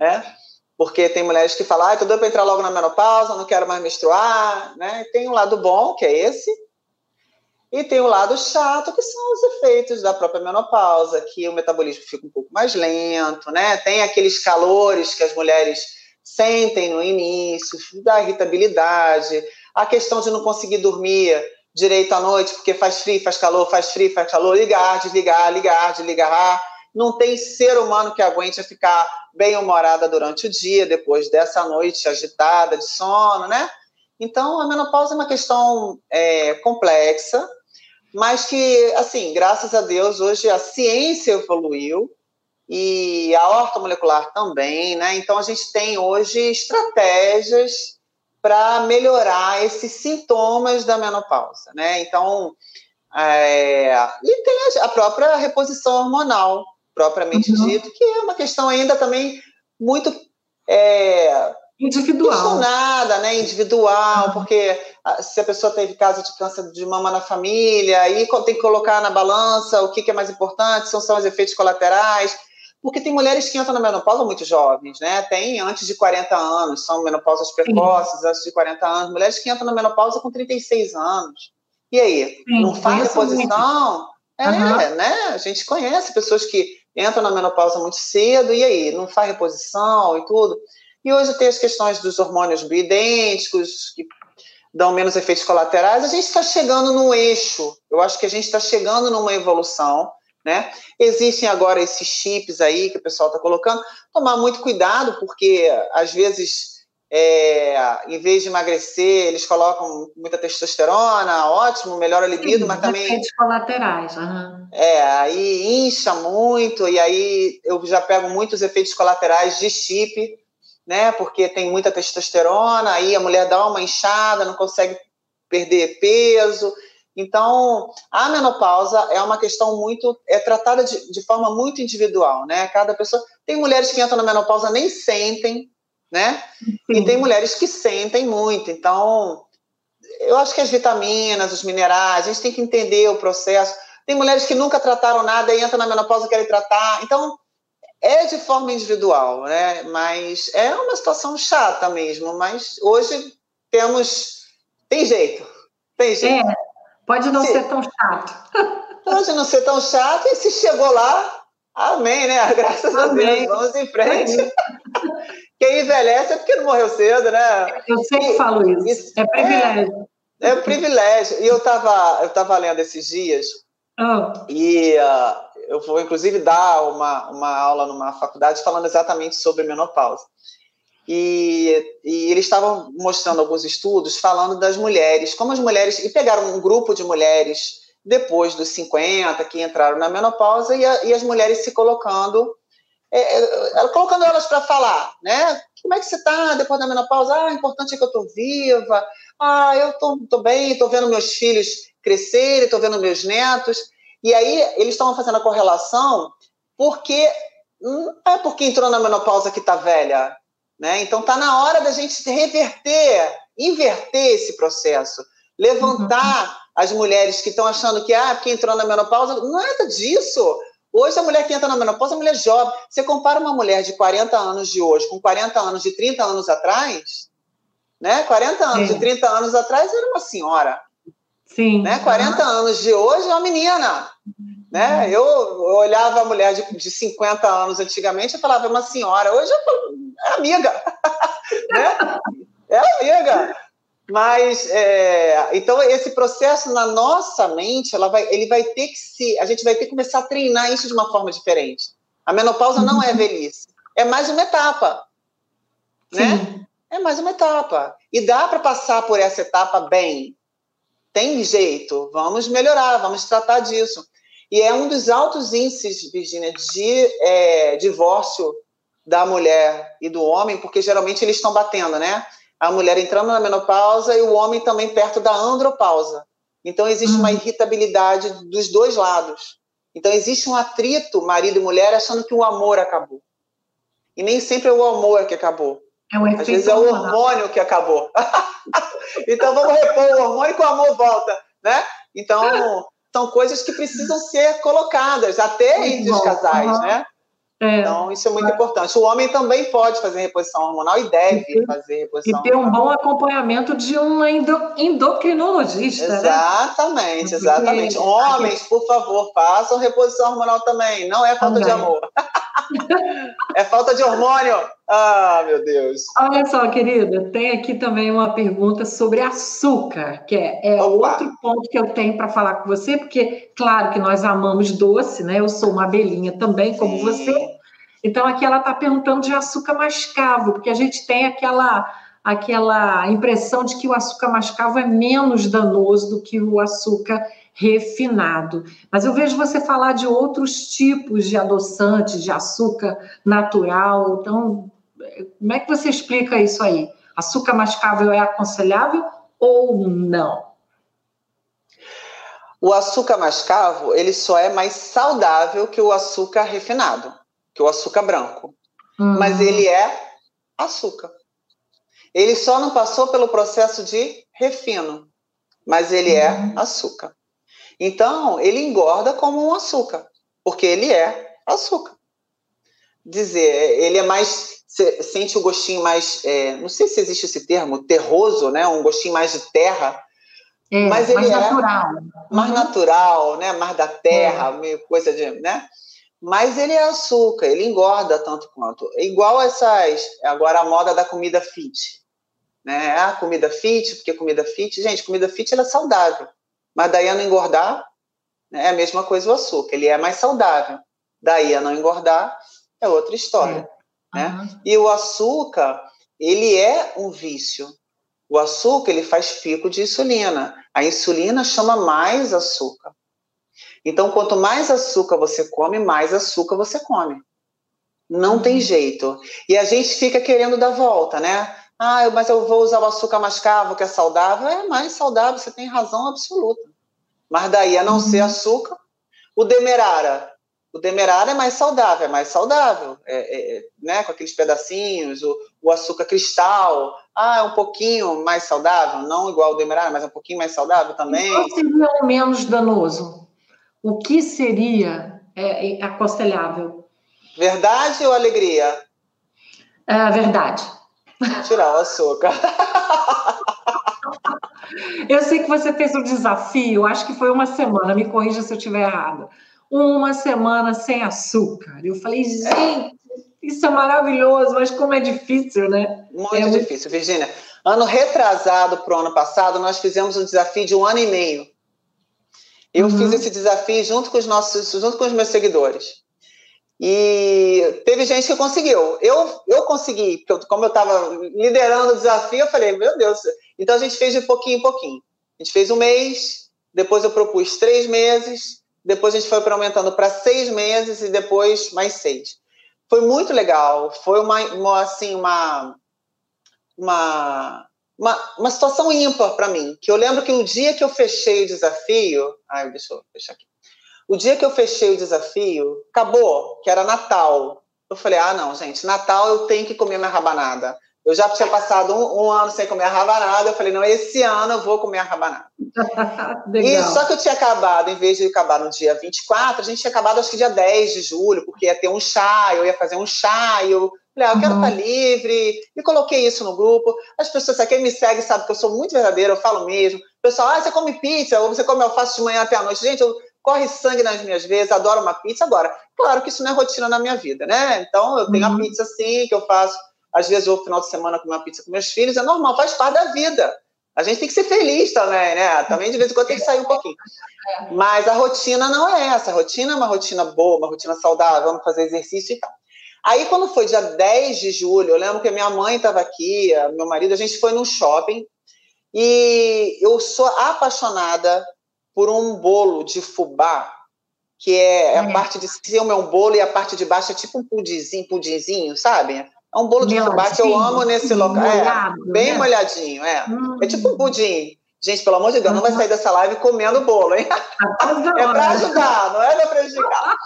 né? Porque tem mulheres que falam, ah, tô doida para entrar logo na menopausa, não quero mais menstruar, né? Tem um lado bom, que é esse, e tem o lado chato, que são os efeitos da própria menopausa, que o metabolismo fica um pouco mais lento, né? Tem aqueles calores que as mulheres sentem no início, da irritabilidade, a questão de não conseguir dormir direito à noite, porque faz frio, faz calor, faz frio, faz calor, ligar, desligar, ligar, desligar. Não tem ser humano que aguente ficar bem-humorada durante o dia, depois dessa noite agitada de sono, né? Então, a menopausa é uma questão é, complexa, mas que, assim, graças a Deus, hoje a ciência evoluiu e a ortomolecular também, né? Então, a gente tem hoje estratégias para melhorar esses sintomas da menopausa, né? Então, é, e tem a, própria reposição hormonal, propriamente uhum. dito, que é uma questão ainda também muito é, individual. Questionada, né? Individual, uhum. porque ah, se a pessoa teve caso de câncer de mama na família, aí tem que colocar na balança o que, que é mais importante, são, são os efeitos colaterais. Porque tem mulheres que entram na menopausa muito jovens, né? Tem antes de 40 anos, são menopausas precoces, Sim. antes de 40 anos. Mulheres que entram na menopausa com 36 anos. E aí? Sim, não faz reposição? É, uhum. né? A gente conhece pessoas que entram na menopausa muito cedo, e aí? Não faz reposição e tudo. E hoje tem as questões dos hormônios bioidênticos, que dão menos efeitos colaterais. A gente está chegando num eixo. Eu acho que a gente está chegando numa evolução né? Existem agora esses chips aí que o pessoal está colocando. Tomar muito cuidado, porque às vezes, é, em vez de emagrecer, eles colocam muita testosterona, ótimo, melhora a libido, Sim, mas também. Efeitos colaterais. Uhum. É, aí incha muito, e aí eu já pego muitos efeitos colaterais de chip, né? Porque tem muita testosterona, aí a mulher dá uma inchada, não consegue perder peso então, a menopausa é uma questão muito, é tratada de, de forma muito individual, né? Cada pessoa, tem mulheres que entram na menopausa nem sentem, né? E tem mulheres que sentem muito. Então, eu acho que as vitaminas, os minerais, a gente tem que entender o processo. Tem mulheres que nunca trataram nada e entram na menopausa e querem tratar. Então, é de forma individual, né? Mas é uma situação chata mesmo. Mas hoje temos. Tem jeito. Tem jeito. É. Pode não se, ser tão chato. Pode não ser tão chato, e se chegou lá, amém, né? Graças amém. a Deus, vamos em frente. Quem envelhece é porque não morreu cedo, né? Eu sempre e, falo isso. isso. É privilégio. É, é privilégio. E eu estava eu tava lendo esses dias, oh. e uh, eu vou, inclusive, dar uma, uma aula numa faculdade falando exatamente sobre menopausa. E, e, eles estavam mostrando alguns estudos falando das mulheres, como as mulheres, e pegaram um grupo de mulheres depois dos 50 que entraram na menopausa e, a, e as mulheres se colocando, é, é, colocando elas para falar, né? Como é que você está depois da menopausa? Ah, o importante é que eu estou viva, ah, eu estou bem, estou vendo meus filhos crescerem, estou vendo meus netos. E aí eles estavam fazendo a correlação porque não é porque entrou na menopausa que está velha, né? Então está na hora da gente reverter, inverter esse processo, levantar uhum. as mulheres que estão achando que ah, porque entrou na menopausa, nada disso. Hoje a mulher que entra na menopausa é uma mulher jovem. Você compara uma mulher de 40 anos de hoje com 40 anos de 30 anos atrás, né? 40 anos Sim. de 30 anos atrás era uma senhora. Sim. Né? 40 uhum. anos de hoje é uma menina. Né? Eu, eu olhava a mulher de, de 50 anos antigamente e falava, é uma senhora. Hoje eu falo, é amiga. né? É amiga. Mas, é, então, esse processo na nossa mente, ela vai, ele vai ter que se. A gente vai ter que começar a treinar isso de uma forma diferente. A menopausa não é velhice, é mais uma etapa. Né? É mais uma etapa. E dá para passar por essa etapa bem. Tem jeito, vamos melhorar, vamos tratar disso. E é um dos altos índices, Virginia, de é, divórcio da mulher e do homem, porque geralmente eles estão batendo, né? A mulher entrando na menopausa e o homem também perto da andropausa. Então existe uma uhum. irritabilidade dos dois lados. Então existe um atrito marido e mulher achando que o amor acabou. E nem sempre é o amor que acabou. É Às vezes é o hormônio que acabou. então vamos repor o hormônio que o amor volta, né? Então são coisas que precisam ser colocadas, até entre os casais, né? É. Então, isso é muito é. importante. O homem também pode fazer reposição hormonal e deve e, fazer reposição E ter um bom acompanhamento de um endocrinologista. Exatamente, né? exatamente. Porque... Homens, por favor, façam reposição hormonal também. Não é falta também. de amor. é falta de hormônio. Ah, meu Deus. Olha só, querida, tem aqui também uma pergunta sobre açúcar, que é, é outro ponto que eu tenho para falar com você, porque, claro que nós amamos doce, né? Eu sou uma abelhinha também, como Sim. você. Então, aqui ela está perguntando de açúcar mascavo, porque a gente tem aquela, aquela impressão de que o açúcar mascavo é menos danoso do que o açúcar refinado. Mas eu vejo você falar de outros tipos de adoçantes, de açúcar natural. Então, como é que você explica isso aí? Açúcar mascável é aconselhável ou não? O açúcar mascavo, ele só é mais saudável que o açúcar refinado, que o açúcar branco. Uhum. Mas ele é açúcar. Ele só não passou pelo processo de refino, mas ele é uhum. é açúcar. Então, ele engorda como um açúcar, porque ele é açúcar. Dizer, ele é mais. Sente o gostinho mais. É, não sei se existe esse termo, terroso, né? Um gostinho mais de terra. É, mas ele mais é natural. Mais uhum. natural, né? Mais da terra, é. meio coisa de. Né? Mas ele é açúcar, ele engorda tanto quanto. É igual essas. Agora a moda da comida fit. Né? A comida fit, porque comida fit, gente, comida fit ela é saudável. Mas daí a não engordar, né, é a mesma coisa o açúcar, ele é mais saudável. Daí a não engordar é outra história. Né? Uhum. E o açúcar, ele é um vício. O açúcar, ele faz pico de insulina. A insulina chama mais açúcar. Então, quanto mais açúcar você come, mais açúcar você come. Não tem uhum. jeito. E a gente fica querendo dar volta, né? Ah, mas eu vou usar o açúcar mascavo, que é saudável. É mais saudável, você tem razão absoluta. Mas daí, a não uhum. ser açúcar, o demerara. O demerara é mais saudável, é mais saudável, é, é, né? Com aqueles pedacinhos, o, o, açúcar cristal. Ah, é um pouquinho mais saudável, não igual o demerara, mas um pouquinho mais saudável também. qual seria o menos danoso? O que seria é, é aconselhável? Verdade ou alegria? É, verdade. Tirar o açúcar. Eu sei que você fez um desafio, acho que foi uma semana, me corrija se eu estiver errada. Uma semana sem açúcar. Eu falei, gente, isso é maravilhoso, mas como é difícil, né? Muito é difícil, muito... Virginia. Ano retrasado para o ano passado, nós fizemos um desafio de um ano e meio. Eu uhum. fiz esse desafio junto com os nossos, junto com os meus seguidores. E teve gente que conseguiu. Eu, eu consegui, porque eu, como eu estava liderando o desafio, eu falei, meu Deus. Então a gente fez de pouquinho em pouquinho. A gente fez um mês, depois eu propus três meses, depois a gente foi aumentando para seis meses e depois mais seis. Foi muito legal. Foi uma, uma assim, uma, uma, uma, uma situação ímpar para mim. Que eu lembro que o dia que eu fechei o desafio. Ai, deixa eu fechar aqui. O dia que eu fechei o desafio, acabou, que era Natal. Eu falei, ah, não, gente, Natal eu tenho que comer minha rabanada. Eu já tinha passado um, um ano sem comer a rabanada. Eu falei, não, esse ano eu vou comer a rabanada. e só que eu tinha acabado, em vez de acabar no dia 24, a gente tinha acabado acho que dia 10 de julho, porque ia ter um chá, eu ia fazer um chá, e eu falei, ah, eu quero estar uhum. livre. E coloquei isso no grupo. As pessoas, quem me segue sabe que eu sou muito verdadeira, eu falo mesmo. O pessoal, ah, você come pizza, ou você come alface de manhã até a noite. Gente, eu corre sangue nas minhas vezes, adoro uma pizza. Agora, claro que isso não é rotina na minha vida, né? Então, eu tenho uhum. a pizza sim, que eu faço. Às vezes, eu vou no final de semana comer uma pizza com meus filhos, é normal, faz parte da vida. A gente tem que ser feliz também, né? Também, de vez em quando, tem que sair um pouquinho. Mas a rotina não é essa. A rotina é uma rotina boa, uma rotina saudável, vamos fazer exercício e tal. Aí, quando foi dia 10 de julho, eu lembro que minha mãe estava aqui, meu marido, a gente foi num shopping e eu sou apaixonada por um bolo de fubá, que é, é. a parte de cima é um bolo e a parte de baixo é tipo um pudinzinho, pudinzinho, sabe? É um bolo de fubá que eu amo nesse local. É, molhado, é, bem né? molhadinho, é. Hum. É tipo um pudim. Gente, pelo amor de Deus, não vai sair dessa live comendo bolo, hein? é para ajudar, não é para prejudicar.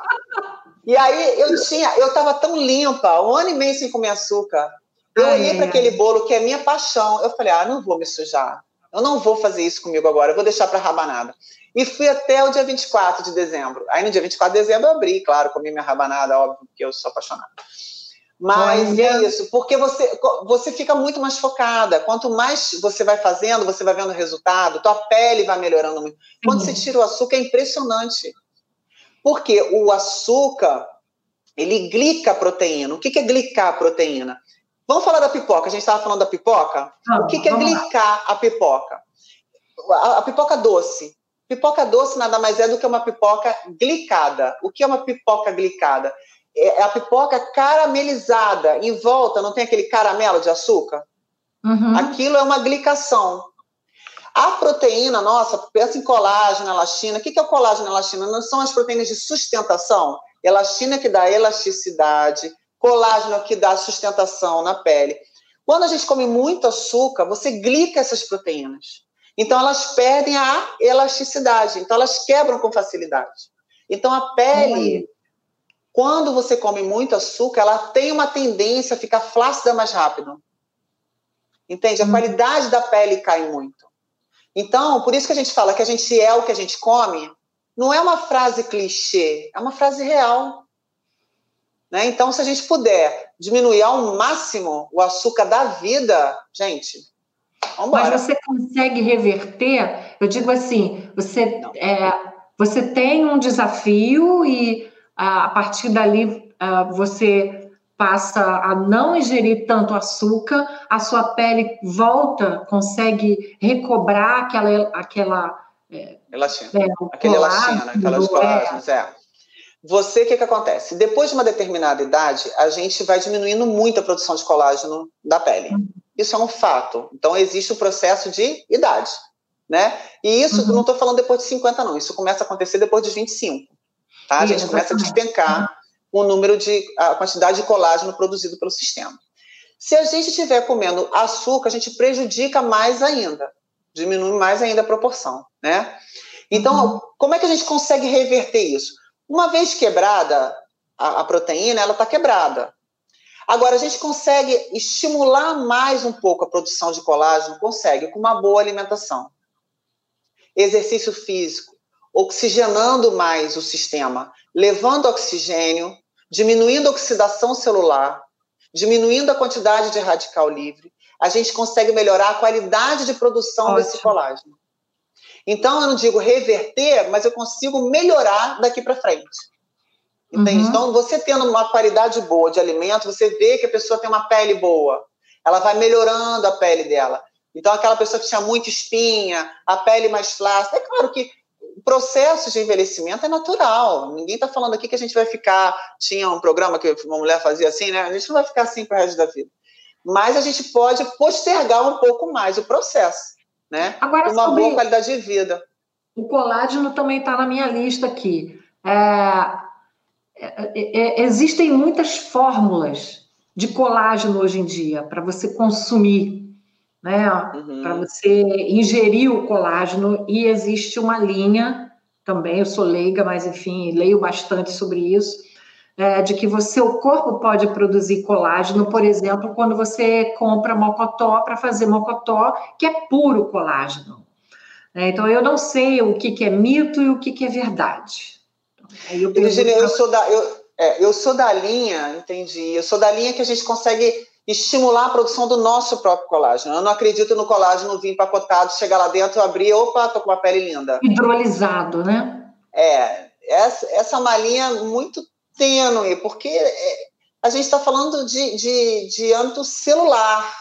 E aí eu tinha, eu estava tão limpa, um ano e meio sem comer açúcar. Eu olhei para aquele bolo que é minha paixão. Eu falei, ah, não vou me sujar. Eu não vou fazer isso comigo agora, eu vou deixar para rabanada. E fui até o dia 24 de dezembro. Aí no dia 24 de dezembro eu abri, claro, comi minha rabanada, óbvio, porque eu sou apaixonada. Mas é isso, porque você, você fica muito mais focada. Quanto mais você vai fazendo, você vai vendo o resultado, tua pele vai melhorando muito. Quando você tira o açúcar, é impressionante. Porque o açúcar, ele glica a proteína. O que é glicar a proteína? Vamos falar da pipoca. A gente estava falando da pipoca. Ah, o que, que é glicar lá. a pipoca? A, a, pipoca doce. Pipoca doce nada mais é do que uma pipoca glicada. O que é uma pipoca glicada? É, é a pipoca caramelizada. Em volta não tem aquele caramelo de açúcar? Uhum. Aquilo é uma glicação. A proteína nossa, pensa em colágeno, elastina. O que é o colágeno e elastina? Não são as proteínas de sustentação. Elastina que dá elasticidade, colágeno que dá sustentação na pele. Quando a gente come muito açúcar, você glica essas proteínas. Então, elas perdem a elasticidade, então elas quebram com facilidade. Então, a pele, quando você come muito açúcar, ela tem uma tendência a ficar flácida mais rápido. Entende? A hum. qualidade da pele cai muito. Então, por isso que a gente fala que a gente é o que a gente come, não é uma frase clichê, é uma frase real. Né? Então, se a gente puder diminuir ao máximo o açúcar da vida, gente, vambora. Mas você consegue reverter? Eu digo assim, você, é, você tem um desafio e a partir dali você passa a não ingerir tanto açúcar, a sua pele volta, consegue recobrar aquela aquela é, elastina, é, aquele elastina, aquelas colágenos, é. Você, o que, que acontece? Depois de uma determinada idade, a gente vai diminuindo muito a produção de colágeno da pele. Uhum. Isso é um fato. Então, existe o processo de idade, né? E isso, uhum. não estou falando depois de 50, não. Isso começa a acontecer depois de 25. Tá? A gente começa a despencar o número de a quantidade de colágeno produzido pelo sistema. Se a gente estiver comendo açúcar, a gente prejudica mais ainda, diminui mais ainda a proporção, né? Então, uhum. como é que a gente consegue reverter isso? Uma vez quebrada a, a proteína, ela está quebrada. Agora, a gente consegue estimular mais um pouco a produção de colágeno? Consegue, com uma boa alimentação. Exercício físico, oxigenando mais o sistema, levando oxigênio, diminuindo a oxidação celular, diminuindo a quantidade de radical livre, a gente consegue melhorar a qualidade de produção Ótimo. desse colágeno. Então, eu não digo reverter, mas eu consigo melhorar daqui para frente. Entende? Uhum. Então, você tendo uma qualidade boa de alimento, você vê que a pessoa tem uma pele boa. Ela vai melhorando a pele dela. Então, aquela pessoa que tinha muita espinha, a pele mais flácida. É claro que processo de envelhecimento é natural. Ninguém está falando aqui que a gente vai ficar. Tinha um programa que uma mulher fazia assim, né? A gente não vai ficar assim para o resto da vida. Mas a gente pode postergar um pouco mais o processo, né? Agora, uma boa qualidade de vida. O colágeno também está na minha lista aqui. É, é, é, existem muitas fórmulas de colágeno hoje em dia para você consumir né? Uhum. Para você ingerir o colágeno, e existe uma linha também, eu sou leiga, mas enfim, leio bastante sobre isso, é, de que você, o corpo pode produzir colágeno, por exemplo, quando você compra mocotó para fazer mocotó, que é puro colágeno. É, então, eu não sei o que, que é mito e o que, que é verdade. Aí eu, Virginia, eu, sou da, eu, é, eu sou da linha, entendi, eu sou da linha que a gente consegue estimular a produção do nosso próprio colágeno. Eu não acredito no colágeno vir empacotado, chegar lá dentro, abrir, opa, tô com uma pele linda. Hidrolisado, né? É, essa, essa é uma linha muito tênue, porque é, a gente está falando de, de, de âmbito celular.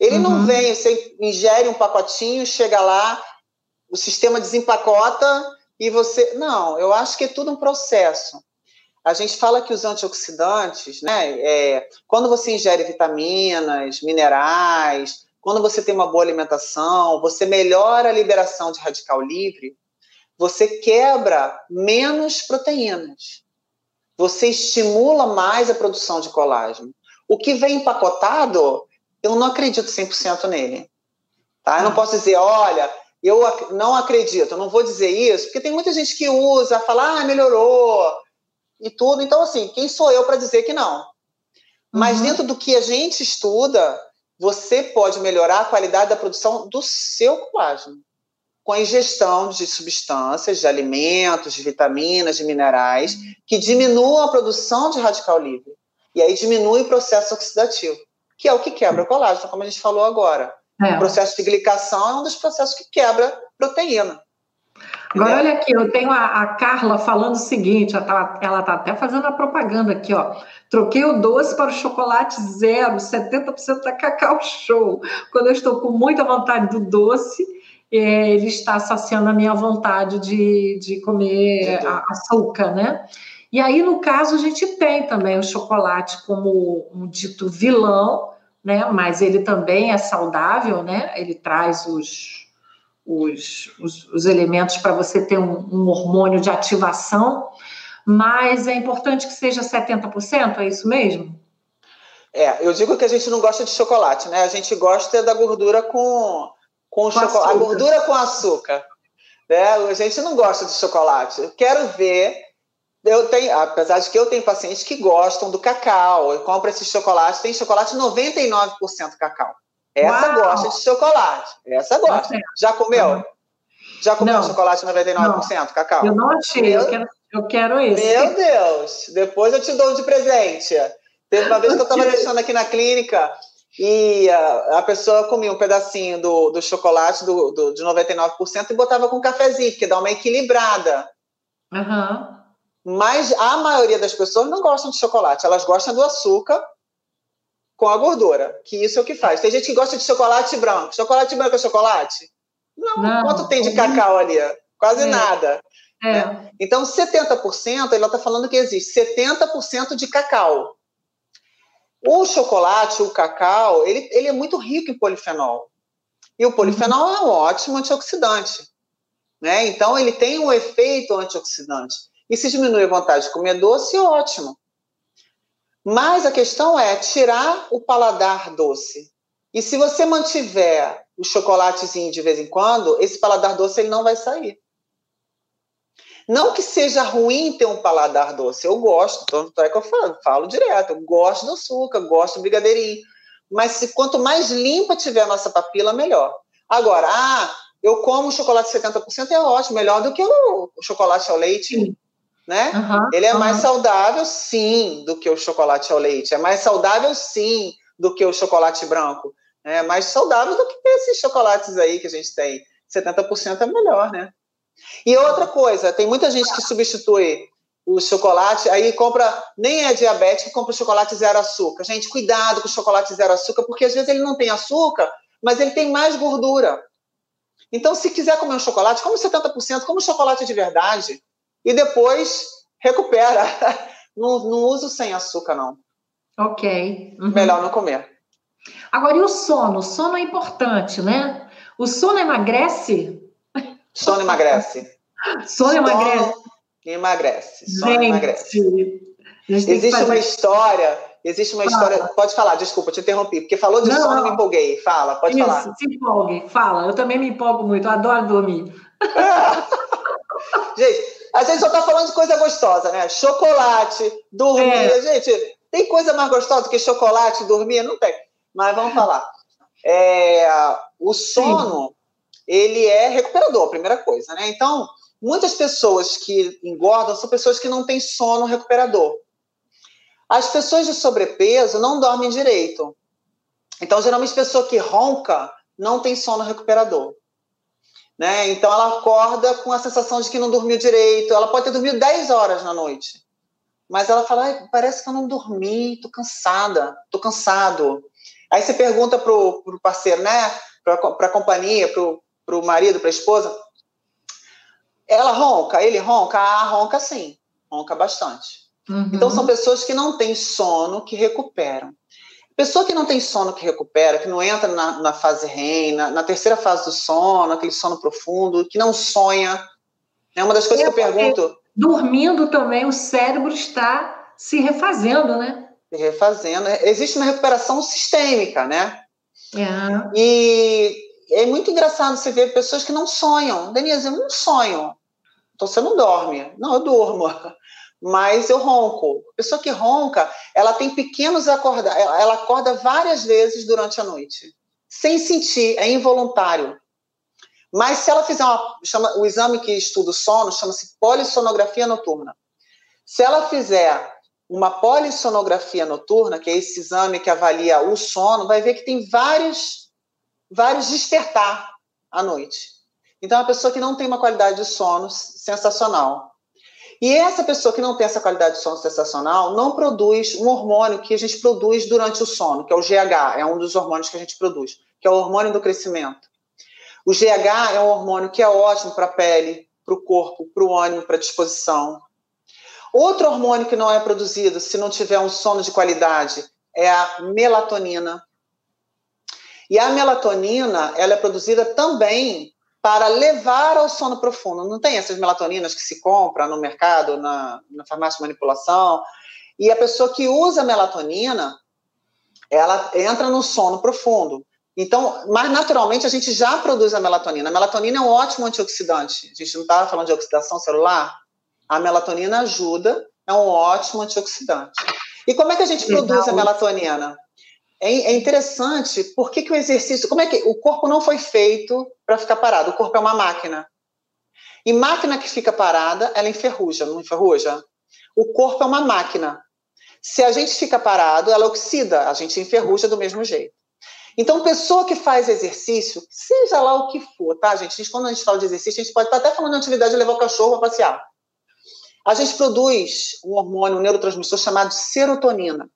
Ele uhum. não vem, você ingere um pacotinho, chega lá, o sistema desempacota e você. Não, eu acho que é tudo um processo. A gente fala que os antioxidantes, né, é, quando você ingere vitaminas, minerais, quando você tem uma boa alimentação, você melhora a liberação de radical livre, você quebra menos proteínas. Você estimula mais a produção de colágeno. O que vem empacotado, eu não acredito 100% nele. Tá? Eu não posso dizer, olha, eu não acredito, eu não vou dizer isso, porque tem muita gente que usa, fala, ah, melhorou, e tudo. Então, assim, quem sou eu para dizer que não? Mas uhum. dentro do que a gente estuda, você pode melhorar a qualidade da produção do seu colágeno com a ingestão de substâncias, de alimentos, de vitaminas, de minerais, que diminuam a produção de radical livre. E aí diminui o processo oxidativo, que é o que quebra o colágeno, como a gente falou agora. É. O processo de glicação é um dos processos que quebra proteína. Agora, olha aqui, eu tenho a, a Carla falando o seguinte, ela está tá até fazendo a propaganda aqui, ó. Troquei o doce para o chocolate zero, 70% da Cacau Show. Quando eu estou com muita vontade do doce, é, ele está saciando a minha vontade de, de comer açúcar, né? E aí, no caso, a gente tem também o chocolate como um dito vilão, né? Mas ele também é saudável, né? Ele traz os os, os, os elementos para você ter um, um, hormônio de ativação, mas é importante que seja 70%, é isso mesmo? É, eu digo que a gente não gosta de chocolate, né? A gente gosta da gordura com, com, com chocolate. A gordura com açúcar. Né? A gente não gosta de chocolate. Eu quero ver. Eu tenho, apesar de que eu tenho pacientes que gostam do cacau, eu compro esse chocolate, tem chocolate 99% cacau. Essa Uau. gosta de chocolate. Essa gosta. Já comeu? Já comeu não. chocolate 99% não. cacau? Eu não achei, Meu... eu, quero, eu quero esse. Meu Deus! Depois eu te dou de presente. Teve uma vez que eu estava deixando aqui na clínica e a, a, pessoa comia um pedacinho do, do chocolate do, do, de 99% e botava com um cafezinho, que dá uma equilibrada. Uhum. Mas a maioria das pessoas não gostam de chocolate, elas gostam do açúcar com a gordura, que isso é o que faz. Tem gente que gosta de chocolate branco. Chocolate branco é chocolate? Não, não quanto tem de cacau ali? Quase é. nada. É. Né? Então, 70%, ela está falando que existe 70% de cacau. O chocolate, o cacau, ele, ele é muito rico em polifenol. E o polifenol é um ótimo antioxidante. Né? Então, ele tem um efeito antioxidante. E se diminui a vontade de comer doce, ótimo. Mas a questão é tirar o paladar doce. E se você mantiver o chocolatezinho de vez em quando, esse paladar doce ele não vai sair. Não que seja ruim ter um paladar doce, eu gosto, tanto é que eu falo, falo direto, eu gosto do açúcar, gosto do brigadeirinho. Mas se quanto mais limpa tiver a nossa papila, melhor. Agora, ah, eu como chocolate 70% é ótimo, melhor do que o chocolate ao leite. Sim né? Uhum, ele é uhum. mais saudável, sim, do que o chocolate ao leite. É mais saudável, sim, do que o chocolate branco. É mais saudável do que esses chocolates aí que a gente tem. 70% é melhor, né? E outra coisa, tem muita gente que substitui o chocolate, aí compra, nem é diabético, compra o chocolate zero açúcar. Gente, cuidado com o chocolate zero açúcar, porque às vezes ele não tem açúcar, mas ele tem mais gordura. Então, se quiser comer um chocolate, come 70%, como chocolate de verdade e depois recupera. Não, não uso sem açúcar, não. Ok. Uhum. Melhor não comer. Agora, e o sono? O sono é importante, né? O sono emagrece? Sono emagrece. sono, sono emagrece. Emagrece. Sono Gente, emagrece. Existe fazer... uma história, existe uma fala. história. Pode falar, desculpa, te interrompi, porque falou de não, sono e me empolguei. Fala, pode Isso, falar. Se empolgue, fala. Eu também me empolgo muito, eu adoro dormir. A gente só tá falando de coisa gostosa, né? Chocolate, dormir. É. Gente, tem coisa mais gostosa que chocolate, dormir? Não tem. Mas vamos falar. É, o sono, Sim. ele é recuperador, primeira coisa, né? Então, muitas pessoas que engordam são pessoas que não têm sono recuperador. As pessoas de sobrepeso não dormem direito. Então, geralmente, pessoa que ronca não tem sono recuperador. Né? Então ela acorda com a sensação de que não dormiu direito. Ela pode ter dormido 10 horas na noite. Mas ela fala, parece que eu não dormi, tô cansada, tô cansado. Aí você pergunta pro, pro parceiro, né? Pra, pra companhia, pro, pro marido, pra esposa. Ela ronca, ele ronca? Ah, ronca sim. Ronca bastante. Uhum. Então são pessoas que não têm sono, que recuperam. Pessoa que não tem sono que recupera, que não entra na, na fase REM, na, na, terceira fase do sono, aquele sono profundo, que não sonha. É uma das coisas é que eu pergunto. Dormindo também, o cérebro está se refazendo, né? Se refazendo. Existe uma recuperação sistêmica, né? É. E é muito engraçado você ver pessoas que não sonham. Denise, eu não sonho. Então você não dorme. Não, eu durmo mas eu ronco. A pessoa que ronca, ela tem pequenos acordar, ela acorda várias vezes durante a noite, sem sentir, é involuntário. Mas se ela fizer uma, chama, o exame que estuda o sono chama-se polissonografia noturna. Se ela fizer uma polissonografia noturna, que é esse exame que avalia o sono, vai ver que tem vários, vários despertar à noite. Então, é uma pessoa que não tem uma qualidade de sono sensacional. E essa pessoa que não tem essa qualidade de sono sensacional não produz um hormônio que a gente produz durante o sono, que é o GH, é um dos hormônios que a gente produz, que é o hormônio do crescimento. O GH é um hormônio que é ótimo para a pele, para o corpo, para o ânimo, para a disposição. Outro hormônio que não é produzido se não tiver um sono de qualidade é a melatonina. E a melatonina, ela é produzida também para levar ao sono profundo. Não tem essas melatoninas que se compra no mercado, na, na farmácia de manipulação. E a pessoa que usa melatonina, ela entra no sono profundo. Então, mas naturalmente a gente já produz a melatonina. A melatonina é um ótimo antioxidante. A gente não estava falando de oxidação celular? A melatonina ajuda, é um ótimo antioxidante. E como é que a gente produz a melatonina? É, é interessante, por que, que o exercício. Como é que. O corpo não foi feito para ficar parado, o corpo é uma máquina. E máquina que fica parada, ela enferruja, não enferruja? O corpo é uma máquina. Se a gente fica parado, ela oxida, a gente enferruja do mesmo jeito. Então, pessoa que faz exercício, seja lá o que for, tá, gente? A gente, quando a gente fala de exercício, a gente pode estar até falando de atividade de levar o cachorro para passear. A gente produz um hormônio, um neurotransmissor chamado serotonina.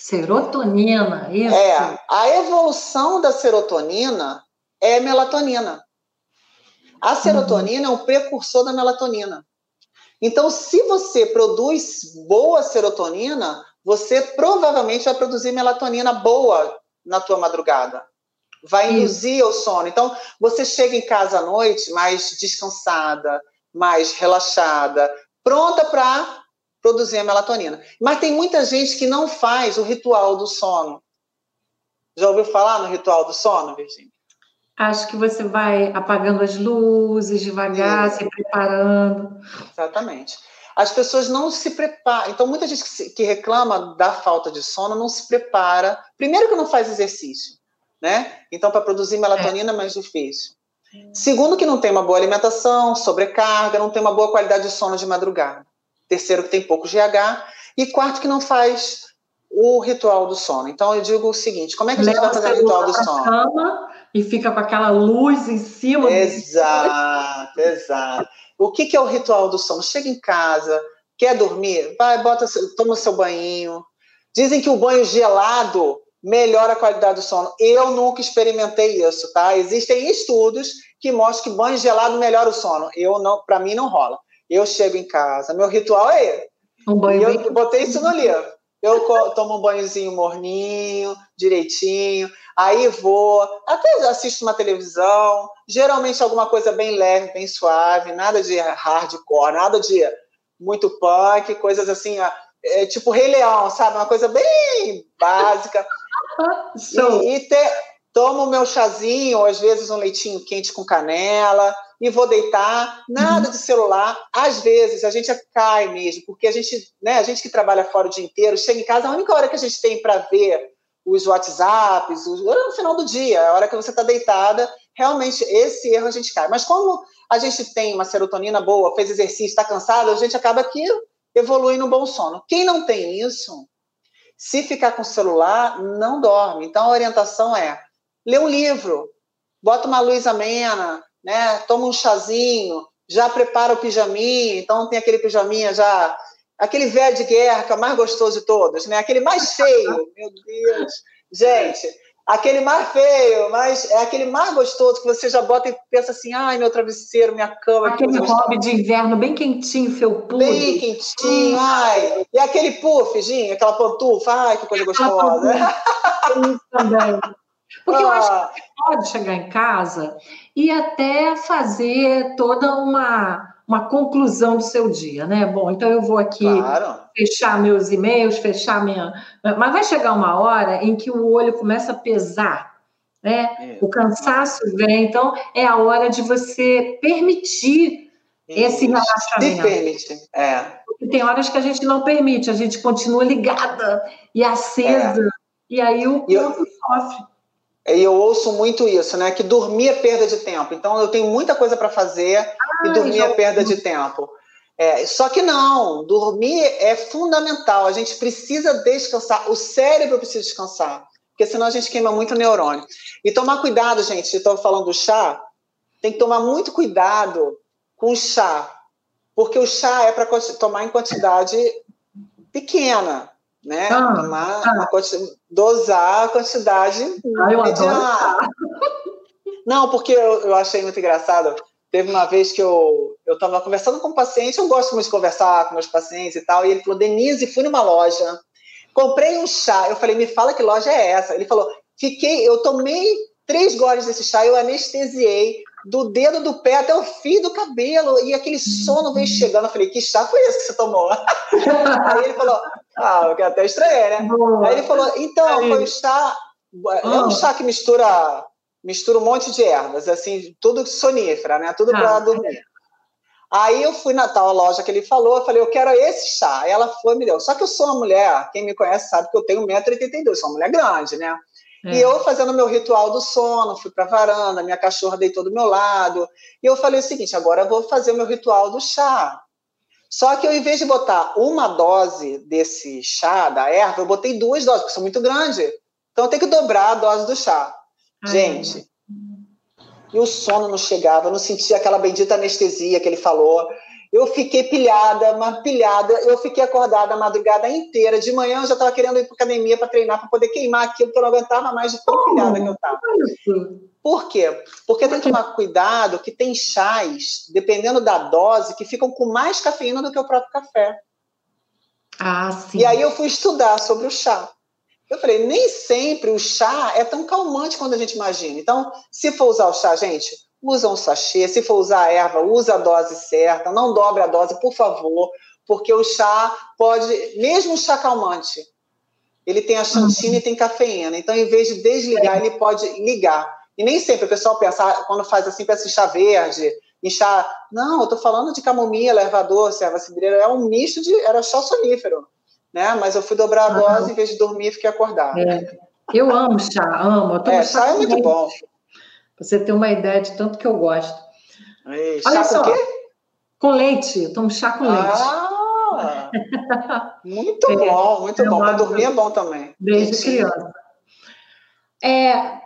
Serotonina, isso. É, a evolução da serotonina é melatonina. A serotonina uhum. é um precursor da melatonina. Então, se você produz boa serotonina, você provavelmente vai produzir melatonina boa na tua madrugada. Vai induzir o sono. Então, você chega em casa à noite mais descansada, mais relaxada, pronta para produzir a melatonina. Mas tem muita gente que não faz o ritual do sono. Já ouviu falar no ritual do sono, Virginia? Acho que você vai apagando as luzes devagar, se preparando. Exatamente. As pessoas não se preparam. Então, muita gente que, se, que reclama da falta de sono não se prepara. Primeiro, que não faz exercício, né? Então, para produzir melatonina é mais difícil. Segundo, que não tem uma boa alimentação, sobrecarga, não tem uma boa qualidade de sono de madrugada. Terceiro, que tem pouco GH. E quarto, que não faz o ritual do sono. Então, eu digo o seguinte: como é que a gente vai fazer o ritual do sono? Cama e fica com aquela luz em cima. Exato, exato. O que, que é o ritual do sono? Chega em casa, quer dormir? Vai, bota, toma o seu banho. Dizem que o banho gelado melhora a qualidade do sono. Eu nunca experimentei isso, tá? Existem estudos que mostram que banho gelado melhora o sono. Eu não, para mim não rola. Eu chego em casa, meu ritual é esse. Um banho eu bem... botei isso no livro. Eu tomo um banhozinho morninho, direitinho. Aí vou, até assisto uma televisão, geralmente alguma coisa bem leve, bem suave, nada de hardcore, nada de muito punk, coisas assim, é, tipo Rei Leão, sabe? Uma coisa bem básica. e, e ter, tomo meu chazinho, ou às vezes um leitinho quente com canela, e vou deitar, nada uhum. de celular. Às vezes a gente cai mesmo, porque a gente, né, a gente que trabalha fora o dia inteiro, chega em casa, a única hora que a gente tem para ver os WhatsApps, os, no final do dia, a hora que você está deitada, realmente esse erro a gente cai. Mas como a gente tem uma serotonina boa, fez exercício, está cansado, a gente acaba que evolui no bom sono. Quem não tem isso, se ficar com o celular, não dorme. Então a orientação é: lê um livro, bota uma luz amena, né? Toma um chazinho, já prepara o pijaminha, então tem aquele pijaminha já aquele velho de guerra que é o mais gostoso de todos, né? Aquele mais feio, meu Deus. Gente, aquele mais feio, mas é aquele mais gostoso que você já bota e pensa assim, ai, meu travesseiro, minha cama. Aquele hobby de inverno bem quentinho, felpudo. Bem quentinho, ai. E aquele puff, Ginha, aquela pantufa, ai, que coisa gostosa. Isso também. Porque ah. eu acho ah. que você pode chegar em casa e até fazer toda uma uma conclusão do seu dia, né? Bom, então eu vou aqui claro. fechar meus e-mails, fechar minha. Mas vai chegar uma hora em que o olho começa a pesar, né? É. O cansaço vem, então é a hora de você permitir esse relaxamento. Se permite, é. Porque tem horas que a gente não permite, a gente continua ligada e acesa, é. e aí o corpo eu... sofre. E eu ouço muito isso, né? Que dormir é perda de tempo. Então eu tenho muita coisa para fazer ah, e dormir é perda de tempo. É, só que não, dormir é fundamental. A gente precisa descansar. O cérebro precisa descansar, porque senão a gente queima muito neurônio. E tomar cuidado, gente. Estou falando do chá. Tem que tomar muito cuidado com o chá, porque o chá é para tomar em quantidade pequena né? Ah, Tomar ah. uma quantidade, dosar a quantidade ah, Não, porque eu, eu achei muito engraçado. Teve uma vez que eu eu estava conversando com um paciente, eu gosto muito de conversar com meus pacientes e tal, e ele falou: Denise, fui numa loja, comprei um chá. Eu falei: me fala que loja é essa? Ele falou: fiquei, eu tomei três goles desse chá, eu anestesiei do dedo do pé até o fio do cabelo, e aquele sono veio chegando. Eu falei, que chá foi esse que você tomou? Aí ele falou, Ah, eu até estranhei, né? Boa. Aí ele falou, então, foi o chá. É um ah. chá que mistura, mistura um monte de ervas, assim, tudo sonífera, né? Tudo para ah, dormir. Aí eu fui na tal loja que ele falou, eu falei, eu quero esse chá. Aí ela foi e me deu. Só que eu sou uma mulher, quem me conhece sabe que eu tenho 1,82m, sou uma mulher grande, né? É. E eu fazendo meu ritual do sono, fui para a varanda, minha cachorra deitou do meu lado. E eu falei o seguinte: agora eu vou fazer o meu ritual do chá. Só que eu, em vez de botar uma dose desse chá, da erva, eu botei duas doses, porque são muito grande. Então eu tenho que dobrar a dose do chá. Ai. Gente, e o sono não chegava, eu não sentia aquela bendita anestesia que ele falou. Eu fiquei pilhada, mas pilhada. Eu fiquei acordada a madrugada inteira. De manhã eu já estava querendo ir para academia para treinar, para poder queimar aquilo, porque eu não aguentava mais de tão pilhada que eu estava. Por quê? Porque tem que tomar cuidado que tem chás, dependendo da dose, que ficam com mais cafeína do que o próprio café. Ah, sim. E aí eu fui estudar sobre o chá. Eu falei, nem sempre o chá é tão calmante quanto a gente imagina. Então, se for usar o chá, gente, usa um sachê. Se for usar a erva, usa a dose certa. Não dobre a dose, por favor, porque o chá pode, mesmo o chá calmante, ele tem a xantina e tem cafeína. Então, em vez de desligar, ele pode ligar. E nem sempre o pessoal pensa, ah, quando faz assim, pensa em chá verde, em chá. Não, eu estou falando de camomila, erva doce, erva cidreira. É um misto de. Era chá sonífero né? Mas eu fui dobrar a dose, ah. em vez de dormir, e fiquei acordada. É. Eu amo chá, amo. Eu é, chá, é muito leite. Você ter uma ideia de tanto que eu gosto. Ei, Olha só, com quê? Com leite, eu tomo chá com leite. Ah, muito é, bom, muito bom. Para dormir é bom também. Desde criança. É,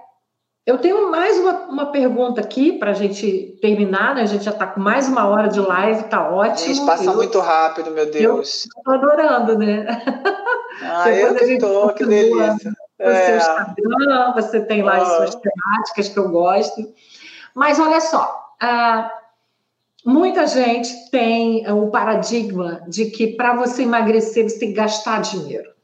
eu tenho mais uma, uma pergunta aqui para a gente terminar, né? A gente já está com mais uma hora de live, tá ótimo. Gente, passa eu, muito rápido, meu Deus. Estou adorando, né? Ah, eu que estou, que delícia. O é. seu Instagram, você tem lá as suas temáticas que eu gosto. Mas olha só, uh, muita gente tem o paradigma de que para você emagrecer você tem que gastar dinheiro.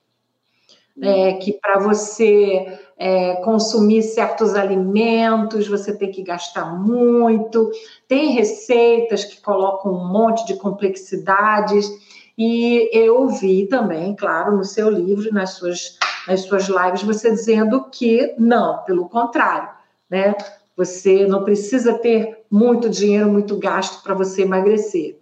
É, que para você é, consumir certos alimentos, você tem que gastar muito. Tem receitas que colocam um monte de complexidades. E eu vi também, claro, no seu livro, nas suas, nas suas lives, você dizendo que não, pelo contrário, né? Você não precisa ter muito dinheiro, muito gasto para você emagrecer.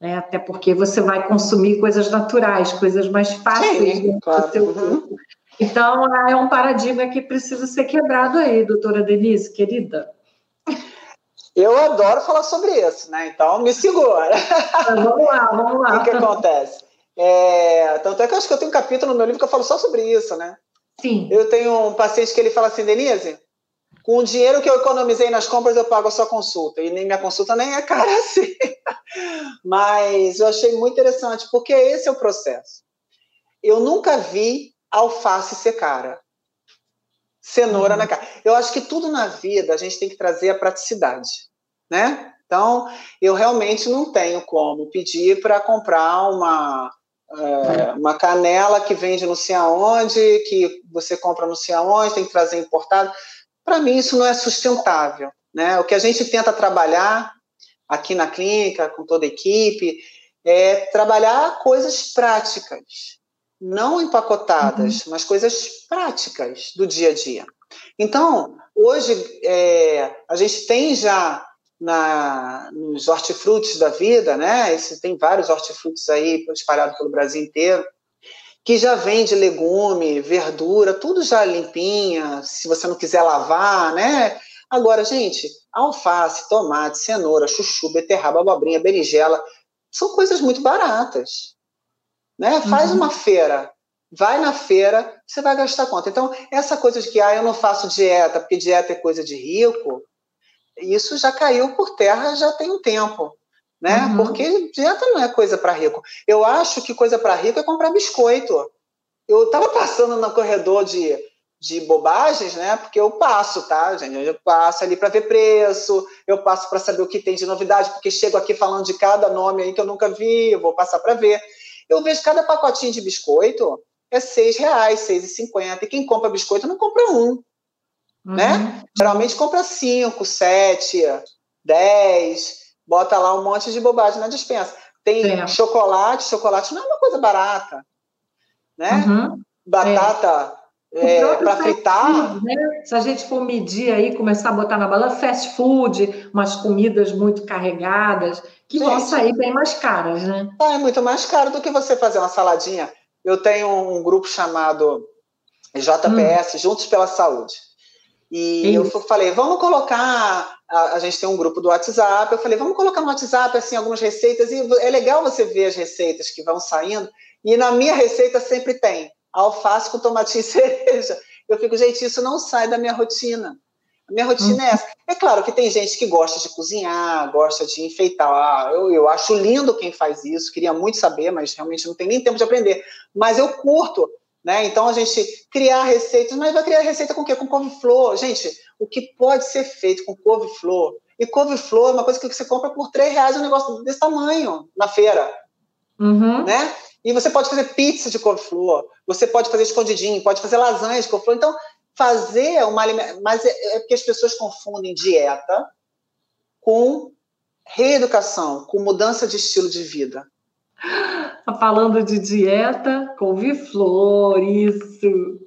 Né? Até porque você vai consumir coisas naturais, coisas mais fáceis Sim, claro. seu uhum. corpo. Então, é um paradigma que precisa ser quebrado aí, doutora Denise, querida. Eu adoro falar sobre isso, né? Então, me segura. Vamos lá, vamos lá. O que, que acontece? É, tanto é que eu acho que eu tenho um capítulo no meu livro que eu falo só sobre isso, né? Sim. Eu tenho um paciente que ele fala assim, Denise, com o dinheiro que eu economizei nas compras, eu pago a sua consulta. E nem minha consulta nem é cara assim. Mas eu achei muito interessante, porque esse é o processo. Eu nunca vi alface ser cara. Cenoura uhum. na cara. Eu acho que tudo na vida a gente tem que trazer a praticidade, né? Então, eu realmente não tenho como pedir para comprar uma, é, uma canela que vende não sei aonde, que você compra não sei aonde, tem que trazer importado. Para mim, isso não é sustentável. Né? O que a gente tenta trabalhar aqui na clínica, com toda a equipe, é trabalhar coisas práticas não empacotadas, uhum. mas coisas práticas do dia a dia. Então, hoje, é, a gente tem já na, nos hortifrutis da vida, né? Esse, tem vários hortifrutis aí espalhados pelo Brasil inteiro, que já vende legume, verdura, tudo já limpinha, se você não quiser lavar, né? Agora, gente, alface, tomate, cenoura, chuchu, beterraba, abobrinha, berinjela, são coisas muito baratas. Né? Faz uhum. uma feira, vai na feira, você vai gastar quanto? Então, essa coisa de que ah, eu não faço dieta, porque dieta é coisa de rico, isso já caiu por terra já tem um tempo. Né? Uhum. Porque dieta não é coisa para rico. Eu acho que coisa para rico é comprar biscoito. Eu estava passando no corredor de, de bobagens, né? Porque eu passo, tá, gente? Eu passo ali para ver preço, eu passo para saber o que tem de novidade, porque chego aqui falando de cada nome aí que eu nunca vi, eu vou passar para ver. Eu vejo cada pacotinho de biscoito é seis reais, seis e cinquenta. E quem compra biscoito não compra um? Uhum. né? Geralmente compra cinco, sete, dez, bota lá um monte de bobagem na dispensa. Tem chocolate, chocolate não é uma coisa barata. né? Uhum. Batata é. é para fritar. Food, né? Se a gente for medir aí, começar a botar na balança, fast food, umas comidas muito carregadas, que gente, vão sair bem mais caras, né? É muito mais caro do que você fazer uma saladinha. Eu tenho um grupo chamado JPS, hum. Juntos pela Saúde. E Isso. eu falei, vamos colocar. A, a, gente tem um grupo do WhatsApp. Eu falei, vamos colocar no WhatsApp assim algumas receitas. E é legal você ver as receitas que vão saindo. E na minha receita sempre tem alface com tomatinho e cereja. Eu fico, gente, isso não sai da minha rotina. A minha rotina é essa. É claro que tem gente que gosta de cozinhar, gosta de enfeitar. Ah, eu, eu acho lindo quem faz isso, queria muito saber, mas realmente não tem nem tempo de aprender. Mas eu curto né? Então a gente criar receitas, mas vai criar receita com o quê? Com couve-flor. Gente, o que pode ser feito com couve-flor? E couve-flor é uma coisa que você compra por três reais um negócio desse tamanho na feira. Uhum. Né? E você pode fazer pizza de couve-flor, você pode fazer escondidinho, pode fazer lasanha de couve-flor. Então, fazer uma alimentação. Mas é, é porque as pessoas confundem dieta com reeducação, com mudança de estilo de vida. Tá falando de dieta, couve-flor, isso.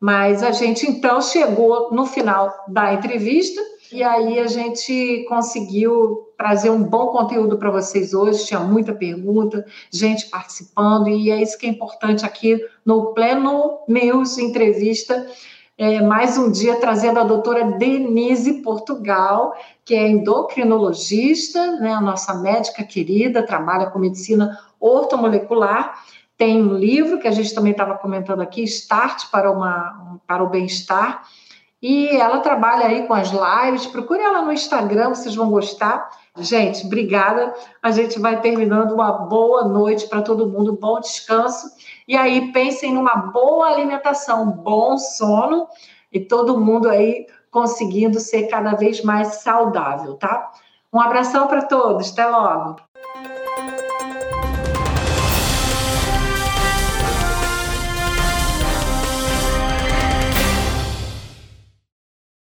Mas a gente então chegou no final da entrevista e aí a gente conseguiu trazer um bom conteúdo para vocês hoje. Tinha muita pergunta, gente participando, e é isso que é importante aqui no Pleno News Entrevista. É, mais um dia trazendo a doutora Denise Portugal, que é endocrinologista, né, a nossa médica querida, trabalha com medicina ortomolecular. Tem um livro que a gente também estava comentando aqui, Start para, uma, para o Bem-Estar. E ela trabalha aí com as lives. Procure ela no Instagram, vocês vão gostar. Gente, obrigada. A gente vai terminando uma boa noite para todo mundo, bom descanso. E aí, pensem numa boa alimentação, bom sono e todo mundo aí conseguindo ser cada vez mais saudável, tá? Um abração para todos, até logo.